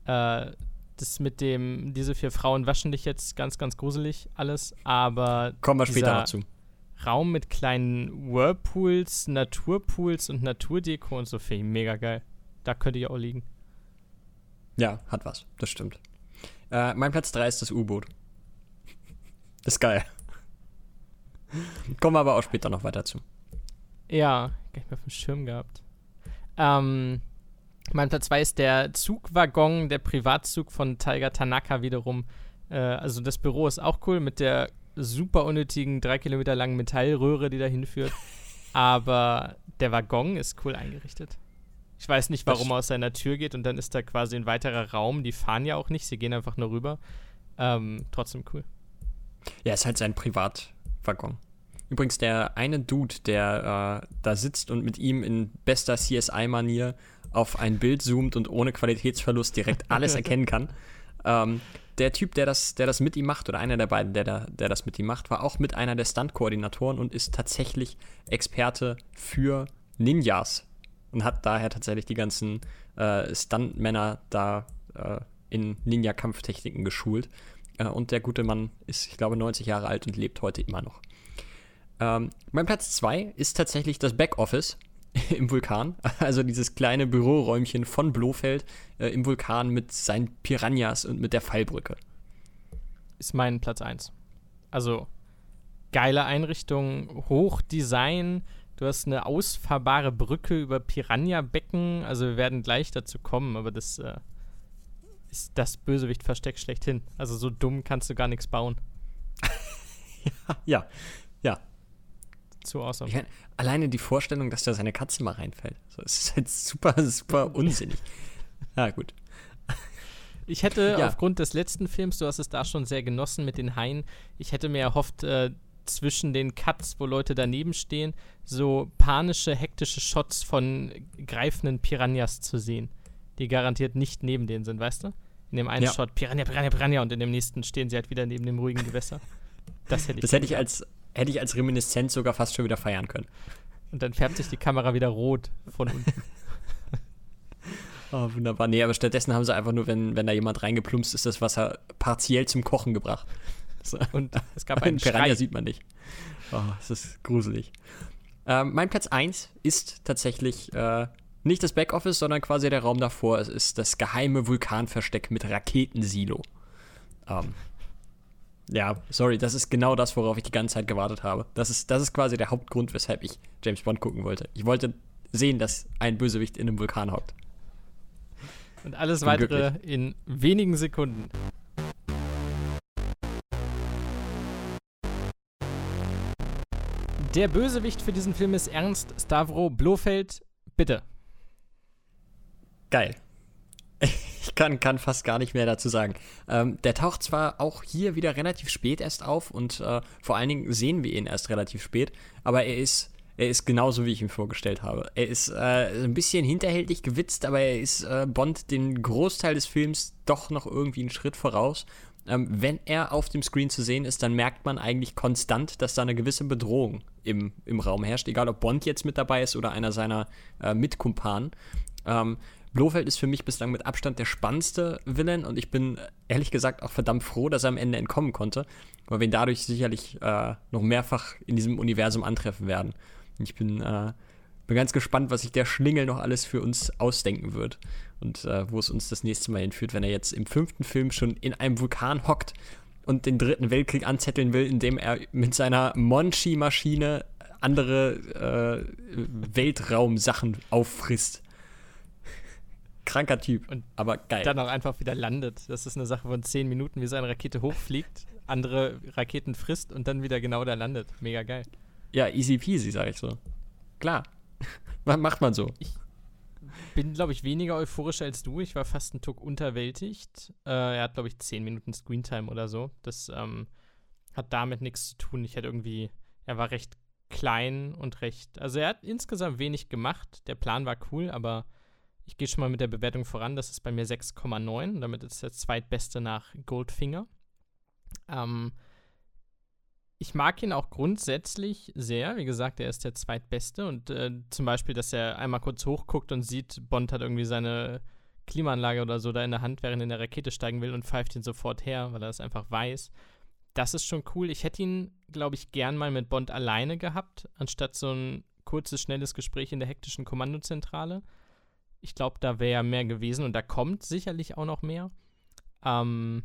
Äh, das mit dem, diese vier Frauen waschen dich jetzt ganz, ganz gruselig alles, aber. Kommen wir später noch zu. Raum mit kleinen Whirlpools, Naturpools und Naturdeko und so finde ich mega geil. Da könnte ich auch liegen. Ja, hat was, das stimmt. Äh, mein Platz 3 ist das U-Boot. ist geil. Kommen wir aber auch später noch weiter zu. Ja, nicht mehr auf dem Schirm gehabt. Ähm, mein Platz 2 ist der Zugwaggon, der Privatzug von Tiger Tanaka wiederum. Äh, also das Büro ist auch cool mit der super unnötigen, drei Kilometer langen Metallröhre, die da hinführt. Aber der Waggon ist cool eingerichtet. Ich weiß nicht, warum er aus seiner Tür geht und dann ist da quasi ein weiterer Raum. Die fahren ja auch nicht, sie gehen einfach nur rüber. Ähm, trotzdem cool. Ja, ist halt sein Privatwaggon. Übrigens, der eine Dude, der äh, da sitzt und mit ihm in bester CSI-Manier auf ein Bild zoomt und ohne Qualitätsverlust direkt alles erkennen kann. Ähm, der Typ, der das, der das mit ihm macht, oder einer der beiden, der, da, der das mit ihm macht, war auch mit einer der Stunt-Koordinatoren und ist tatsächlich Experte für Ninjas und hat daher tatsächlich die ganzen äh, Stuntmänner da äh, in Ninja-Kampftechniken geschult. Äh, und der gute Mann ist, ich glaube, 90 Jahre alt und lebt heute immer noch. Ähm, mein Platz 2 ist tatsächlich das Backoffice im Vulkan. Also dieses kleine Büroräumchen von Blofeld äh, im Vulkan mit seinen Piranhas und mit der Fallbrücke. Ist mein Platz 1. Also geile Einrichtung, Hochdesign. Du hast eine ausfahrbare Brücke über Piranha-Becken. Also wir werden gleich dazu kommen, aber das äh, ist das Bösewicht-Versteck schlechthin. Also so dumm kannst du gar nichts bauen. ja, zu awesome. Kann, alleine die Vorstellung, dass da seine Katze mal reinfällt. So, es ist halt super, super unsinnig. Ja, gut. Ich hätte ja. aufgrund des letzten Films, du hast es da schon sehr genossen mit den Haien, ich hätte mir erhofft, äh, zwischen den Cuts, wo Leute daneben stehen, so panische, hektische Shots von greifenden Piranhas zu sehen, die garantiert nicht neben denen sind, weißt du? In dem einen ja. Shot Piranha, Piranha, Piranha und in dem nächsten stehen sie halt wieder neben dem ruhigen Gewässer. Das hätte ich, das hätte ich als, hätte ich als Reminiszenz sogar fast schon wieder feiern können. Und dann färbt sich die Kamera wieder rot von unten. oh, wunderbar. Nee, aber stattdessen haben sie einfach nur, wenn, wenn da jemand reingeplumpst ist, das Wasser partiell zum Kochen gebracht. So. Und es gab einen Piranha Schrei. sieht man nicht. Oh, es ist gruselig. Ähm, mein Platz 1 ist tatsächlich äh, nicht das Backoffice, sondern quasi der Raum davor. Es ist das geheime Vulkanversteck mit Raketensilo. Ähm, ja, sorry, das ist genau das, worauf ich die ganze Zeit gewartet habe. Das ist, das ist quasi der Hauptgrund, weshalb ich James Bond gucken wollte. Ich wollte sehen, dass ein Bösewicht in einem Vulkan hockt. Und alles weitere glücklich. in wenigen Sekunden. Der Bösewicht für diesen Film ist Ernst Stavro Blofeld. Bitte. Geil. Ich kann, kann fast gar nicht mehr dazu sagen. Ähm, der taucht zwar auch hier wieder relativ spät erst auf und äh, vor allen Dingen sehen wir ihn erst relativ spät, aber er ist, er ist genauso, wie ich ihn vorgestellt habe. Er ist äh, ein bisschen hinterhältig gewitzt, aber er ist äh, Bond den Großteil des Films doch noch irgendwie einen Schritt voraus ähm, wenn er auf dem Screen zu sehen ist, dann merkt man eigentlich konstant, dass da eine gewisse Bedrohung im, im Raum herrscht, egal ob Bond jetzt mit dabei ist oder einer seiner äh, Mitkumpanen. Ähm, Blofeld ist für mich bislang mit Abstand der spannendste Villain und ich bin ehrlich gesagt auch verdammt froh, dass er am Ende entkommen konnte, weil wir ihn dadurch sicherlich äh, noch mehrfach in diesem Universum antreffen werden. Ich bin, äh, bin ganz gespannt, was sich der Schlingel noch alles für uns ausdenken wird und äh, wo es uns das nächste Mal hinführt, wenn er jetzt im fünften Film schon in einem Vulkan hockt und den dritten Weltkrieg anzetteln will, indem er mit seiner Monchi-Maschine andere äh, Weltraumsachen auffrisst kranker Typ, und aber geil. Dann auch einfach wieder landet. Das ist eine Sache von zehn Minuten, wie seine Rakete hochfliegt, andere Raketen frisst und dann wieder genau da landet. Mega geil. Ja, easy peasy, sag ich so. Klar. Macht man so. Ich bin, glaube ich, weniger euphorisch als du. Ich war fast ein Tuck unterwältigt. Äh, er hat, glaube ich, zehn Minuten Screentime oder so. Das ähm, hat damit nichts zu tun. Ich hätte irgendwie, er war recht klein und recht, also er hat insgesamt wenig gemacht. Der Plan war cool, aber ich gehe schon mal mit der Bewertung voran. Das ist bei mir 6,9. Damit ist der zweitbeste nach Goldfinger. Ähm, ich mag ihn auch grundsätzlich sehr. Wie gesagt, er ist der zweitbeste. Und äh, zum Beispiel, dass er einmal kurz hochguckt und sieht, Bond hat irgendwie seine Klimaanlage oder so da in der Hand, während er in der Rakete steigen will und pfeift ihn sofort her, weil er das einfach weiß. Das ist schon cool. Ich hätte ihn, glaube ich, gern mal mit Bond alleine gehabt, anstatt so ein kurzes, schnelles Gespräch in der hektischen Kommandozentrale. Ich glaube, da wäre mehr gewesen und da kommt sicherlich auch noch mehr. Ähm,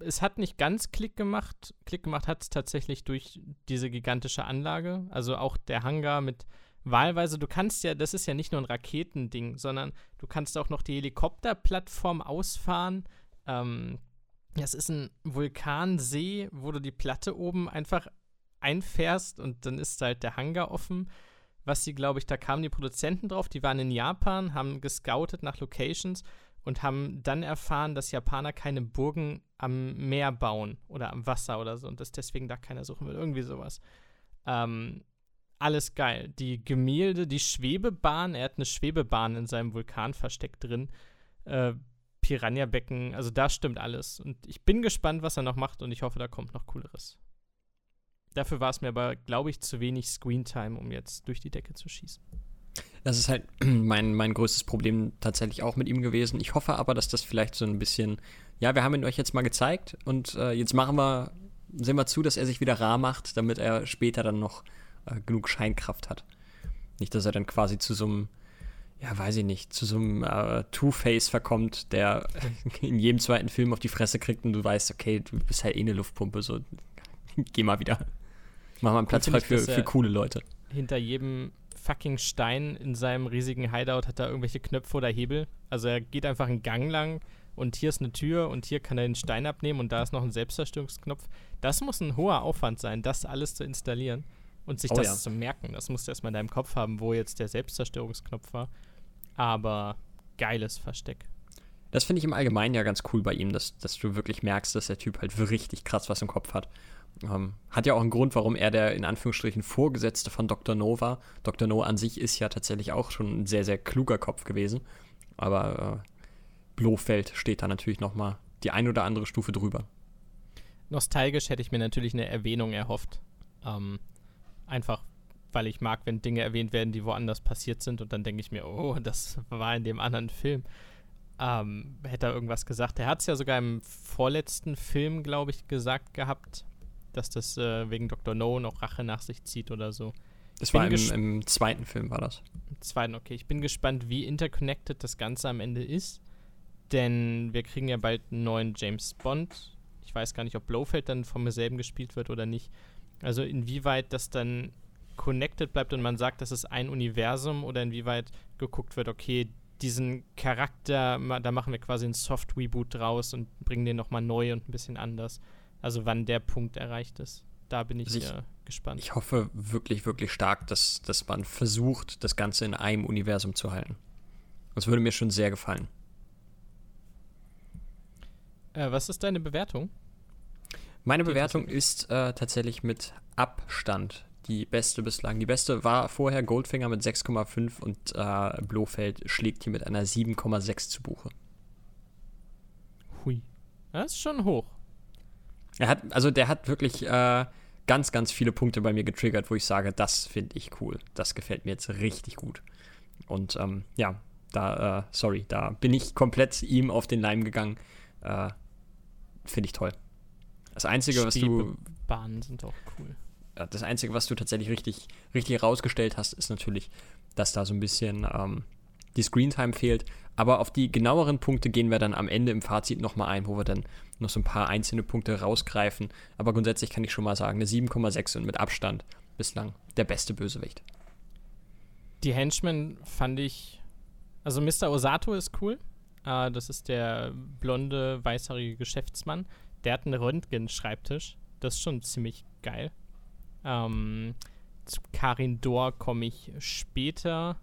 es hat nicht ganz Klick gemacht. Klick gemacht hat es tatsächlich durch diese gigantische Anlage. Also auch der Hangar mit wahlweise, du kannst ja, das ist ja nicht nur ein Raketending, sondern du kannst auch noch die Helikopterplattform ausfahren. Ähm, das ist ein Vulkansee, wo du die Platte oben einfach einfährst und dann ist halt der Hangar offen was sie, glaube ich, da kamen die Produzenten drauf, die waren in Japan, haben gescoutet nach Locations und haben dann erfahren, dass Japaner keine Burgen am Meer bauen oder am Wasser oder so und dass deswegen da keiner suchen will. Irgendwie sowas. Ähm, alles geil. Die Gemälde, die Schwebebahn, er hat eine Schwebebahn in seinem Vulkan versteckt drin. Äh, Piranha-Becken, also da stimmt alles. Und ich bin gespannt, was er noch macht und ich hoffe, da kommt noch Cooleres. Dafür war es mir aber, glaube ich, zu wenig Screentime, um jetzt durch die Decke zu schießen. Das ist halt mein, mein größtes Problem tatsächlich auch mit ihm gewesen. Ich hoffe aber, dass das vielleicht so ein bisschen, ja, wir haben ihn euch jetzt mal gezeigt und äh, jetzt machen wir, sehen wir zu, dass er sich wieder rar macht, damit er später dann noch äh, genug Scheinkraft hat. Nicht, dass er dann quasi zu so einem, ja, weiß ich nicht, zu so einem äh, Two-Face verkommt, der in jedem zweiten Film auf die Fresse kriegt und du weißt, okay, du bist halt eh eine Luftpumpe, so geh mal wieder. Mach mal einen Platz frei für, für coole Leute. Hinter jedem fucking Stein in seinem riesigen Hideout hat er irgendwelche Knöpfe oder Hebel. Also er geht einfach einen Gang lang und hier ist eine Tür und hier kann er den Stein abnehmen und da ist noch ein Selbstzerstörungsknopf. Das muss ein hoher Aufwand sein, das alles zu installieren und sich oh, das ja. zu merken. Das musst du erstmal in deinem Kopf haben, wo jetzt der Selbstzerstörungsknopf war. Aber geiles Versteck. Das finde ich im Allgemeinen ja ganz cool bei ihm, dass, dass du wirklich merkst, dass der Typ halt richtig krass was im Kopf hat. Ähm, hat ja auch einen Grund, warum er der in Anführungsstrichen Vorgesetzte von Dr. No war. Dr. No an sich ist ja tatsächlich auch schon ein sehr, sehr kluger Kopf gewesen. Aber äh, Blofeld steht da natürlich nochmal die ein oder andere Stufe drüber. Nostalgisch hätte ich mir natürlich eine Erwähnung erhofft. Ähm, einfach, weil ich mag, wenn Dinge erwähnt werden, die woanders passiert sind. Und dann denke ich mir, oh, das war in dem anderen Film. Ähm, hätte er irgendwas gesagt. Er hat es ja sogar im vorletzten Film, glaube ich, gesagt gehabt, dass das äh, wegen Dr. No noch Rache nach sich zieht oder so. Das war im, im, zweiten Film, war das. Im zweiten, okay. Ich bin gespannt, wie interconnected das Ganze am Ende ist. Denn wir kriegen ja bald einen neuen James Bond. Ich weiß gar nicht, ob Blofeld dann vom selben gespielt wird oder nicht. Also inwieweit das dann connected bleibt und man sagt, das ist ein Universum oder inwieweit geguckt wird, okay, diesen Charakter, da machen wir quasi einen Soft-Reboot draus und bringen den nochmal neu und ein bisschen anders. Also wann der Punkt erreicht ist. Da bin ich, also ich gespannt. Ich hoffe wirklich, wirklich stark, dass, dass man versucht, das Ganze in einem Universum zu halten. Das würde mir schon sehr gefallen. Äh, was ist deine Bewertung? Meine Bewertung ist äh, tatsächlich mit Abstand die beste bislang. Die beste war vorher Goldfinger mit 6,5 und äh, Blofeld schlägt hier mit einer 7,6 zu Buche. Hui. Das ist schon hoch. Er hat, also der hat wirklich äh, ganz, ganz viele Punkte bei mir getriggert, wo ich sage, das finde ich cool. Das gefällt mir jetzt richtig gut. Und ähm, ja, da, äh, sorry, da bin ich komplett ihm auf den Leim gegangen. Äh, finde ich toll. Das Einzige, was du. Bahnen sind auch cool. Das Einzige, was du tatsächlich richtig, richtig herausgestellt hast, ist natürlich, dass da so ein bisschen ähm, die Screentime fehlt. Aber auf die genaueren Punkte gehen wir dann am Ende im Fazit nochmal ein, wo wir dann noch so ein paar einzelne Punkte rausgreifen. Aber grundsätzlich kann ich schon mal sagen, eine 7,6 und mit Abstand bislang der beste Bösewicht. Die Henchmen fand ich. Also Mr. Osato ist cool. Uh, das ist der blonde, weißhaarige Geschäftsmann. Der hat einen Röntgen-Schreibtisch. Das ist schon ziemlich geil. Ähm, zu Karin Dor komme ich später.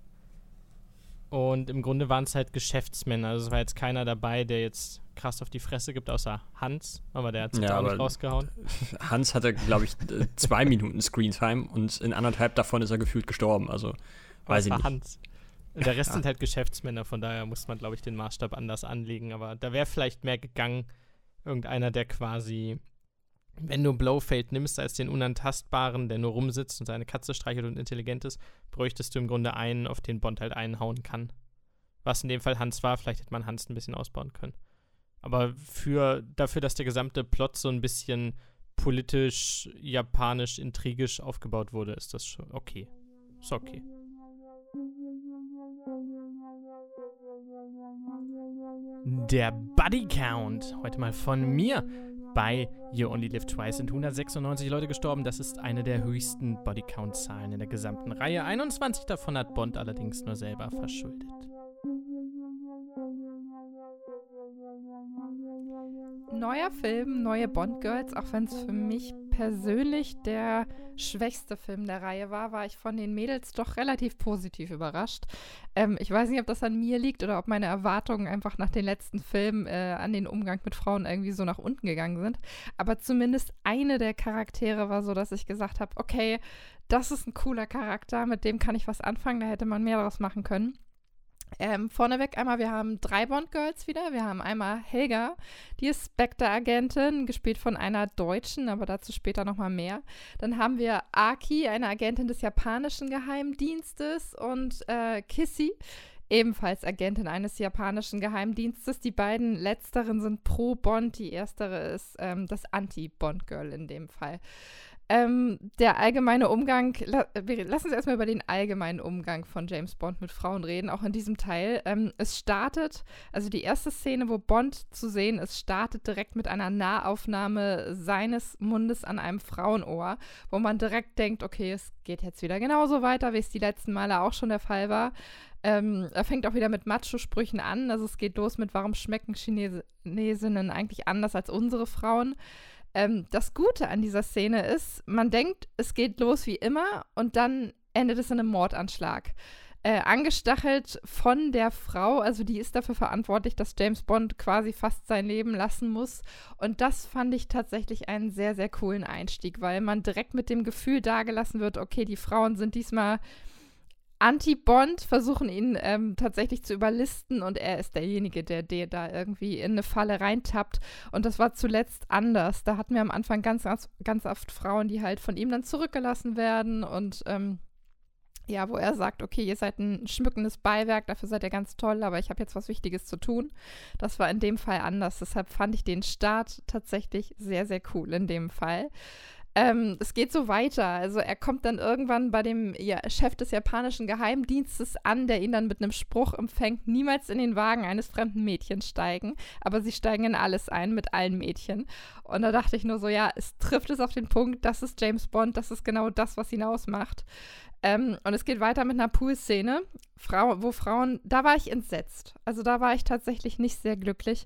Und im Grunde waren es halt Geschäftsmänner. Also es war jetzt keiner dabei, der jetzt krass auf die Fresse gibt, außer Hans. Aber der hat sich ja, auch nicht rausgehauen. Hans hatte, glaube ich, zwei Minuten Screentime und in anderthalb davon ist er gefühlt gestorben. Also weiß ich nicht. Hans. Der Rest ja. sind halt Geschäftsmänner, von daher muss man, glaube ich, den Maßstab anders anlegen. Aber da wäre vielleicht mehr gegangen. Irgendeiner, der quasi wenn du Blowfade nimmst als den Unantastbaren, der nur rumsitzt und seine Katze streichelt und intelligent ist, bräuchtest du im Grunde einen, auf den Bond halt einhauen kann. Was in dem Fall Hans war, vielleicht hätte man Hans ein bisschen ausbauen können. Aber für, dafür, dass der gesamte Plot so ein bisschen politisch, japanisch, intrigisch aufgebaut wurde, ist das schon okay. Ist okay. Der Buddy Count. Heute mal von mir bei You Only Live Twice sind 196 Leute gestorben. Das ist eine der höchsten Bodycount-Zahlen in der gesamten Reihe. 21 davon hat Bond allerdings nur selber verschuldet. Neuer Film, neue Bond Girls, auch wenn es für mich persönlich der schwächste Film der Reihe war, war ich von den Mädels doch relativ positiv überrascht. Ähm, ich weiß nicht, ob das an mir liegt oder ob meine Erwartungen einfach nach den letzten Filmen äh, an den Umgang mit Frauen irgendwie so nach unten gegangen sind. Aber zumindest eine der Charaktere war so, dass ich gesagt habe, okay, das ist ein cooler Charakter, mit dem kann ich was anfangen, da hätte man mehr daraus machen können. Ähm, vorneweg einmal, wir haben drei Bond-Girls wieder. Wir haben einmal Helga, die ist Spectre-Agentin, gespielt von einer Deutschen, aber dazu später nochmal mehr. Dann haben wir Aki, eine Agentin des japanischen Geheimdienstes und äh, Kissy, ebenfalls Agentin eines japanischen Geheimdienstes. Die beiden letzteren sind pro Bond, die erstere ist ähm, das Anti-Bond-Girl in dem Fall. Ähm, der allgemeine Umgang, la, wir lassen uns erstmal über den allgemeinen Umgang von James Bond mit Frauen reden, auch in diesem Teil. Ähm, es startet, also die erste Szene, wo Bond zu sehen ist, startet direkt mit einer Nahaufnahme seines Mundes an einem Frauenohr, wo man direkt denkt, okay, es geht jetzt wieder genauso weiter, wie es die letzten Male auch schon der Fall war. Ähm, er fängt auch wieder mit Macho-Sprüchen an. Also es geht los mit, warum schmecken Chinesinnen eigentlich anders als unsere Frauen? Ähm, das Gute an dieser Szene ist, man denkt, es geht los wie immer und dann endet es in einem Mordanschlag. Äh, angestachelt von der Frau, also die ist dafür verantwortlich, dass James Bond quasi fast sein Leben lassen muss. Und das fand ich tatsächlich einen sehr, sehr coolen Einstieg, weil man direkt mit dem Gefühl dagelassen wird, okay, die Frauen sind diesmal Anti-Bond versuchen ihn ähm, tatsächlich zu überlisten und er ist derjenige, der, der da irgendwie in eine Falle reintappt. Und das war zuletzt anders. Da hatten wir am Anfang ganz, ganz, ganz oft Frauen, die halt von ihm dann zurückgelassen werden und ähm, ja, wo er sagt, okay, ihr seid ein schmückendes Beiwerk, dafür seid ihr ganz toll, aber ich habe jetzt was Wichtiges zu tun. Das war in dem Fall anders. Deshalb fand ich den Start tatsächlich sehr, sehr cool in dem Fall. Ähm, es geht so weiter. Also er kommt dann irgendwann bei dem ja, Chef des japanischen Geheimdienstes an, der ihn dann mit einem Spruch empfängt, niemals in den Wagen eines fremden Mädchens steigen. Aber sie steigen in alles ein, mit allen Mädchen. Und da dachte ich nur so, ja, es trifft es auf den Punkt, das ist James Bond, das ist genau das, was ihn ausmacht. Ähm, und es geht weiter mit einer Pool-Szene, Frau, wo Frauen, da war ich entsetzt. Also da war ich tatsächlich nicht sehr glücklich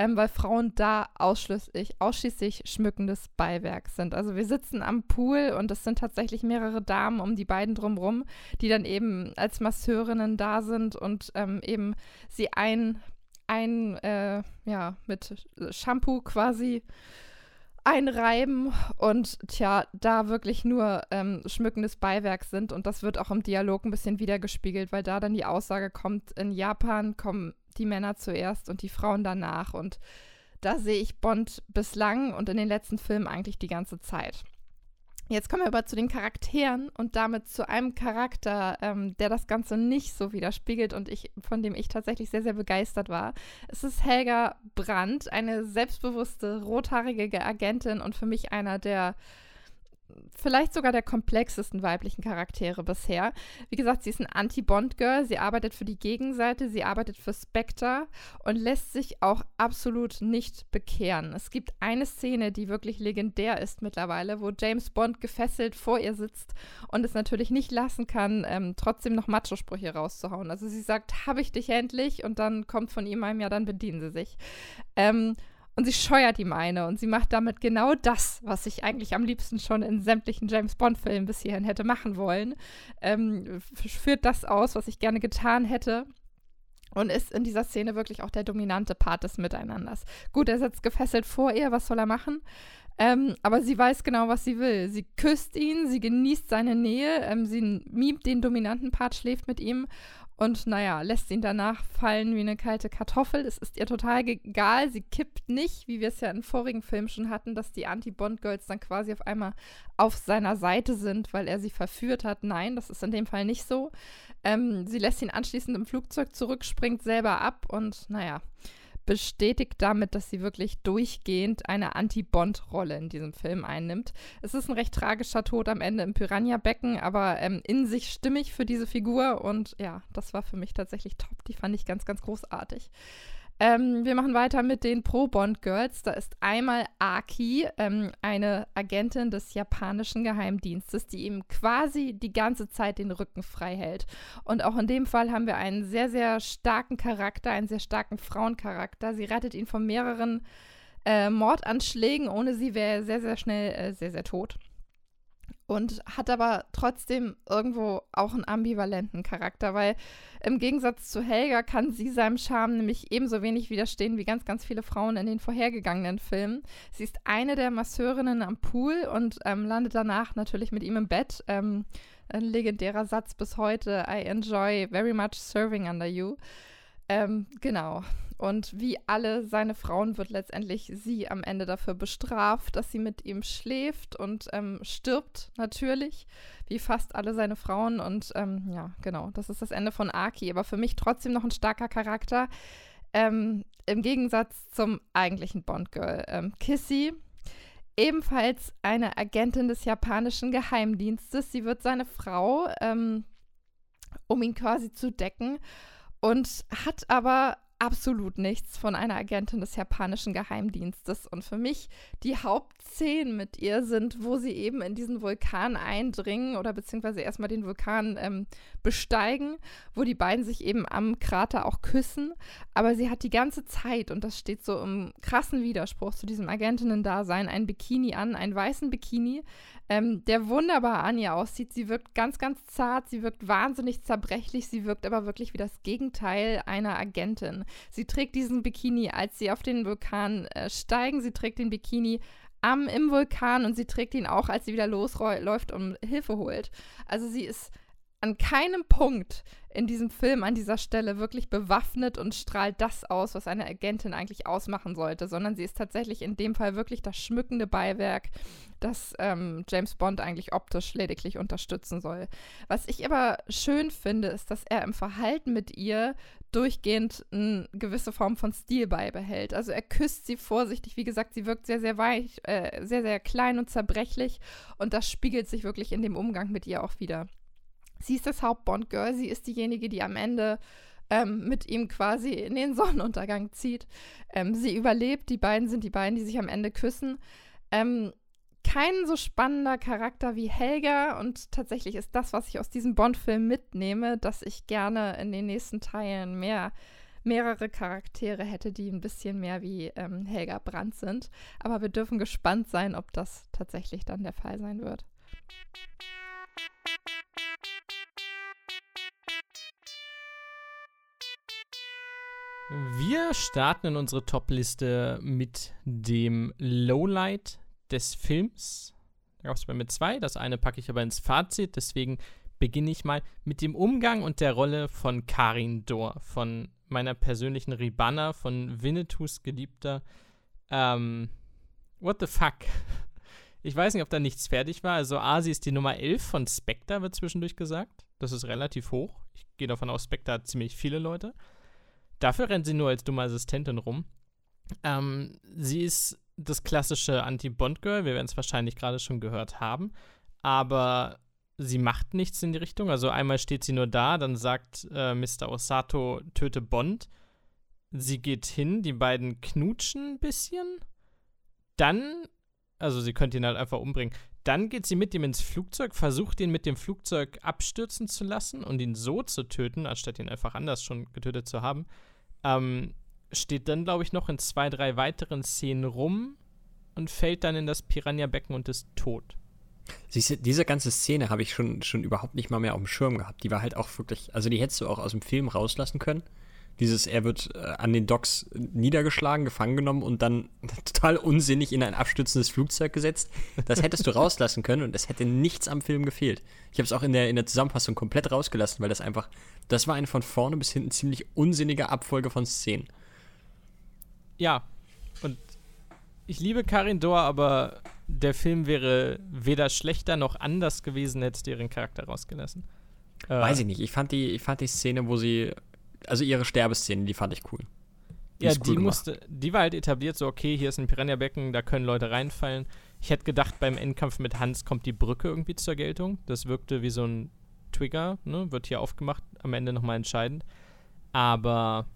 ähm, weil Frauen da ausschließlich, ausschließlich schmückendes Beiwerk sind. Also wir sitzen am Pool und es sind tatsächlich mehrere Damen um die beiden drumherum, die dann eben als Masseurinnen da sind und ähm, eben sie ein, ein äh, ja, mit Shampoo quasi einreiben und tja, da wirklich nur ähm, schmückendes Beiwerk sind und das wird auch im Dialog ein bisschen wiedergespiegelt, weil da dann die Aussage kommt, in Japan kommen die Männer zuerst und die Frauen danach. Und Da sehe ich Bond bislang und in den letzten Filmen eigentlich die ganze Zeit. Jetzt kommen wir aber zu den Charakteren und damit zu einem Charakter, ähm, der das Ganze nicht so widerspiegelt und ich, von dem ich tatsächlich sehr, sehr begeistert war. Es ist Helga Brandt, eine selbstbewusste, rothaarige Agentin und für mich einer der vielleicht sogar der komplexesten weiblichen Charaktere bisher. Wie gesagt, sie ist ein Anti-Bond-Girl, sie arbeitet für die Gegenseite, sie arbeitet für Spectre und lässt sich auch absolut nicht bekehren. Es gibt eine Szene, die wirklich legendär ist mittlerweile, wo James Bond gefesselt vor ihr sitzt und es natürlich nicht lassen kann, ähm, trotzdem noch Macho-Sprüche rauszuhauen. Also sie sagt, habe ich dich endlich? Und dann kommt von ihm einem, ja, dann bedienen sie sich. Ähm, und sie scheuert ihm eine und sie macht damit genau das, was ich eigentlich am liebsten schon in sämtlichen James Bond-Filmen bis hierhin hätte machen wollen. Ähm, führt das aus, was ich gerne getan hätte. Und ist in dieser Szene wirklich auch der dominante Part des Miteinanders. Gut, er sitzt gefesselt vor ihr, was soll er machen? Ähm, aber sie weiß genau, was sie will. Sie küsst ihn, sie genießt seine Nähe, ähm, sie mimt den dominanten Part, schläft mit ihm und naja, lässt ihn danach fallen wie eine kalte Kartoffel. Es ist ihr total egal. Sie kippt nicht, wie wir es ja in vorigen Filmen schon hatten, dass die Anti-Bond-Girls dann quasi auf einmal auf seiner Seite sind, weil er sie verführt hat. Nein, das ist in dem Fall nicht so. Ähm, sie lässt ihn anschließend im Flugzeug zurück, springt selber ab und naja, bestätigt damit, dass sie wirklich durchgehend eine Anti-Bond-Rolle in diesem Film einnimmt. Es ist ein recht tragischer Tod am Ende im Piranha-Becken, aber ähm, in sich stimmig für diese Figur und ja, das war für mich tatsächlich top. Die fand ich ganz, ganz großartig. Ähm, wir machen weiter mit den Pro-Bond-Girls. Da ist einmal Aki, ähm, eine Agentin des japanischen Geheimdienstes, die ihm quasi die ganze Zeit den Rücken frei hält. Und auch in dem Fall haben wir einen sehr, sehr starken Charakter, einen sehr starken Frauencharakter. Sie rettet ihn von mehreren äh, Mordanschlägen. Ohne sie wäre er sehr, sehr schnell äh, sehr, sehr tot und hat aber trotzdem irgendwo auch einen ambivalenten Charakter, weil im Gegensatz zu Helga kann sie seinem Charme nämlich ebenso wenig widerstehen wie ganz, ganz viele Frauen in den vorhergegangenen Filmen. Sie ist eine der Masseurinnen am Pool und ähm, landet danach natürlich mit ihm im Bett. Ähm, ein legendärer Satz bis heute: I enjoy very much serving under you. Ähm, genau. Und wie alle seine Frauen wird letztendlich sie am Ende dafür bestraft, dass sie mit ihm schläft und ähm, stirbt natürlich, wie fast alle seine Frauen. Und ähm, ja, genau, das ist das Ende von Aki. Aber für mich trotzdem noch ein starker Charakter. Ähm, Im Gegensatz zum eigentlichen Bond-Girl. Ähm, Kissy, ebenfalls eine Agentin des japanischen Geheimdienstes. Sie wird seine Frau, ähm, um ihn quasi zu decken und hat aber absolut nichts von einer Agentin des japanischen Geheimdienstes. Und für mich die Hauptszenen mit ihr sind, wo sie eben in diesen Vulkan eindringen oder beziehungsweise erstmal den Vulkan ähm, besteigen, wo die beiden sich eben am Krater auch küssen. Aber sie hat die ganze Zeit, und das steht so im krassen Widerspruch zu diesem Agentinnen-Dasein, ein Bikini an, einen weißen Bikini, ähm, der wunderbar an ihr aussieht. Sie wirkt ganz, ganz zart, sie wirkt wahnsinnig zerbrechlich, sie wirkt aber wirklich wie das Gegenteil einer Agentin. Sie trägt diesen Bikini, als sie auf den Vulkan äh, steigen. Sie trägt den Bikini am im Vulkan und sie trägt ihn auch, als sie wieder losläuft und Hilfe holt. Also sie ist an keinem Punkt in diesem Film an dieser Stelle wirklich bewaffnet und strahlt das aus, was eine Agentin eigentlich ausmachen sollte, sondern sie ist tatsächlich in dem Fall wirklich das schmückende Beiwerk, das ähm, James Bond eigentlich optisch lediglich unterstützen soll. Was ich aber schön finde, ist, dass er im Verhalten mit ihr durchgehend eine gewisse Form von Stil beibehält. Also er küsst sie vorsichtig, wie gesagt, sie wirkt sehr, sehr weich, äh, sehr, sehr klein und zerbrechlich und das spiegelt sich wirklich in dem Umgang mit ihr auch wieder. Sie ist das Hauptbond-Girl, sie ist diejenige, die am Ende ähm, mit ihm quasi in den Sonnenuntergang zieht. Ähm, sie überlebt, die beiden sind die beiden, die sich am Ende küssen. Ähm, kein so spannender Charakter wie Helga und tatsächlich ist das, was ich aus diesem Bond-Film mitnehme, dass ich gerne in den nächsten Teilen mehr mehrere Charaktere hätte, die ein bisschen mehr wie ähm, Helga Brandt sind. Aber wir dürfen gespannt sein, ob das tatsächlich dann der Fall sein wird. Wir starten in unsere Top-Liste mit dem Lowlight des Films. Da gab es bei mir zwei. Das eine packe ich aber ins Fazit. Deswegen beginne ich mal mit dem Umgang und der Rolle von Karin Dor, von meiner persönlichen Ribanna, von Winnetous Geliebter. Ähm, what the fuck? Ich weiß nicht, ob da nichts fertig war. Also, A, sie ist die Nummer 11 von Spectre, wird zwischendurch gesagt. Das ist relativ hoch. Ich gehe davon aus, Spectre hat ziemlich viele Leute. Dafür rennt sie nur als dumme Assistentin rum. Ähm, sie ist das klassische Anti-Bond-Girl. Wir werden es wahrscheinlich gerade schon gehört haben. Aber sie macht nichts in die Richtung. Also einmal steht sie nur da, dann sagt äh, Mr. Osato, töte Bond. Sie geht hin, die beiden knutschen ein bisschen. Dann also sie könnte ihn halt einfach umbringen. Dann geht sie mit ihm ins Flugzeug, versucht ihn mit dem Flugzeug abstürzen zu lassen und ihn so zu töten, anstatt ihn einfach anders schon getötet zu haben. Ähm, steht dann, glaube ich, noch in zwei, drei weiteren Szenen rum und fällt dann in das Piranha-Becken und ist tot. Siehst du, diese ganze Szene habe ich schon, schon überhaupt nicht mal mehr auf dem Schirm gehabt. Die war halt auch wirklich, also die hättest du auch aus dem Film rauslassen können. Dieses, er wird äh, an den Docks niedergeschlagen, gefangen genommen und dann total unsinnig in ein abstürzendes Flugzeug gesetzt. Das hättest du rauslassen können und es hätte nichts am Film gefehlt. Ich habe es auch in der, in der Zusammenfassung komplett rausgelassen, weil das einfach, das war eine von vorne bis hinten ziemlich unsinnige Abfolge von Szenen. Ja, und ich liebe Karin Dor, aber der Film wäre weder schlechter noch anders gewesen, hättest du ihren Charakter rausgelassen. Äh, Weiß ich nicht. Ich fand die, ich fand die Szene, wo sie also ihre Sterbeszene, die fand ich cool. Die ja, die musste, die war halt etabliert, so okay, hier ist ein Piranha-Becken, da können Leute reinfallen. Ich hätte gedacht, beim Endkampf mit Hans kommt die Brücke irgendwie zur Geltung. Das wirkte wie so ein Trigger, ne? Wird hier aufgemacht, am Ende nochmal entscheidend. Aber,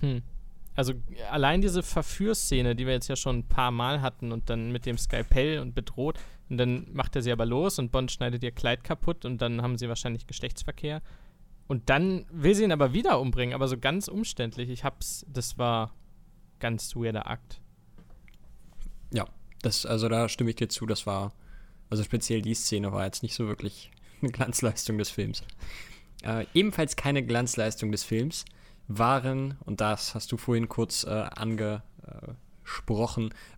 hm. Also allein diese Verführszene, die wir jetzt ja schon ein paar Mal hatten und dann mit dem Skypell und bedroht und dann macht er sie aber los und Bond schneidet ihr Kleid kaputt und dann haben sie wahrscheinlich Geschlechtsverkehr. Und dann will sie ihn aber wieder umbringen, aber so ganz umständlich. Ich hab's, das war ganz weirder Akt. Ja, das, also da stimme ich dir zu, das war, also speziell die Szene war jetzt nicht so wirklich eine Glanzleistung des Films. Äh, ebenfalls keine Glanzleistung des Films waren, und das hast du vorhin kurz äh, angesprochen,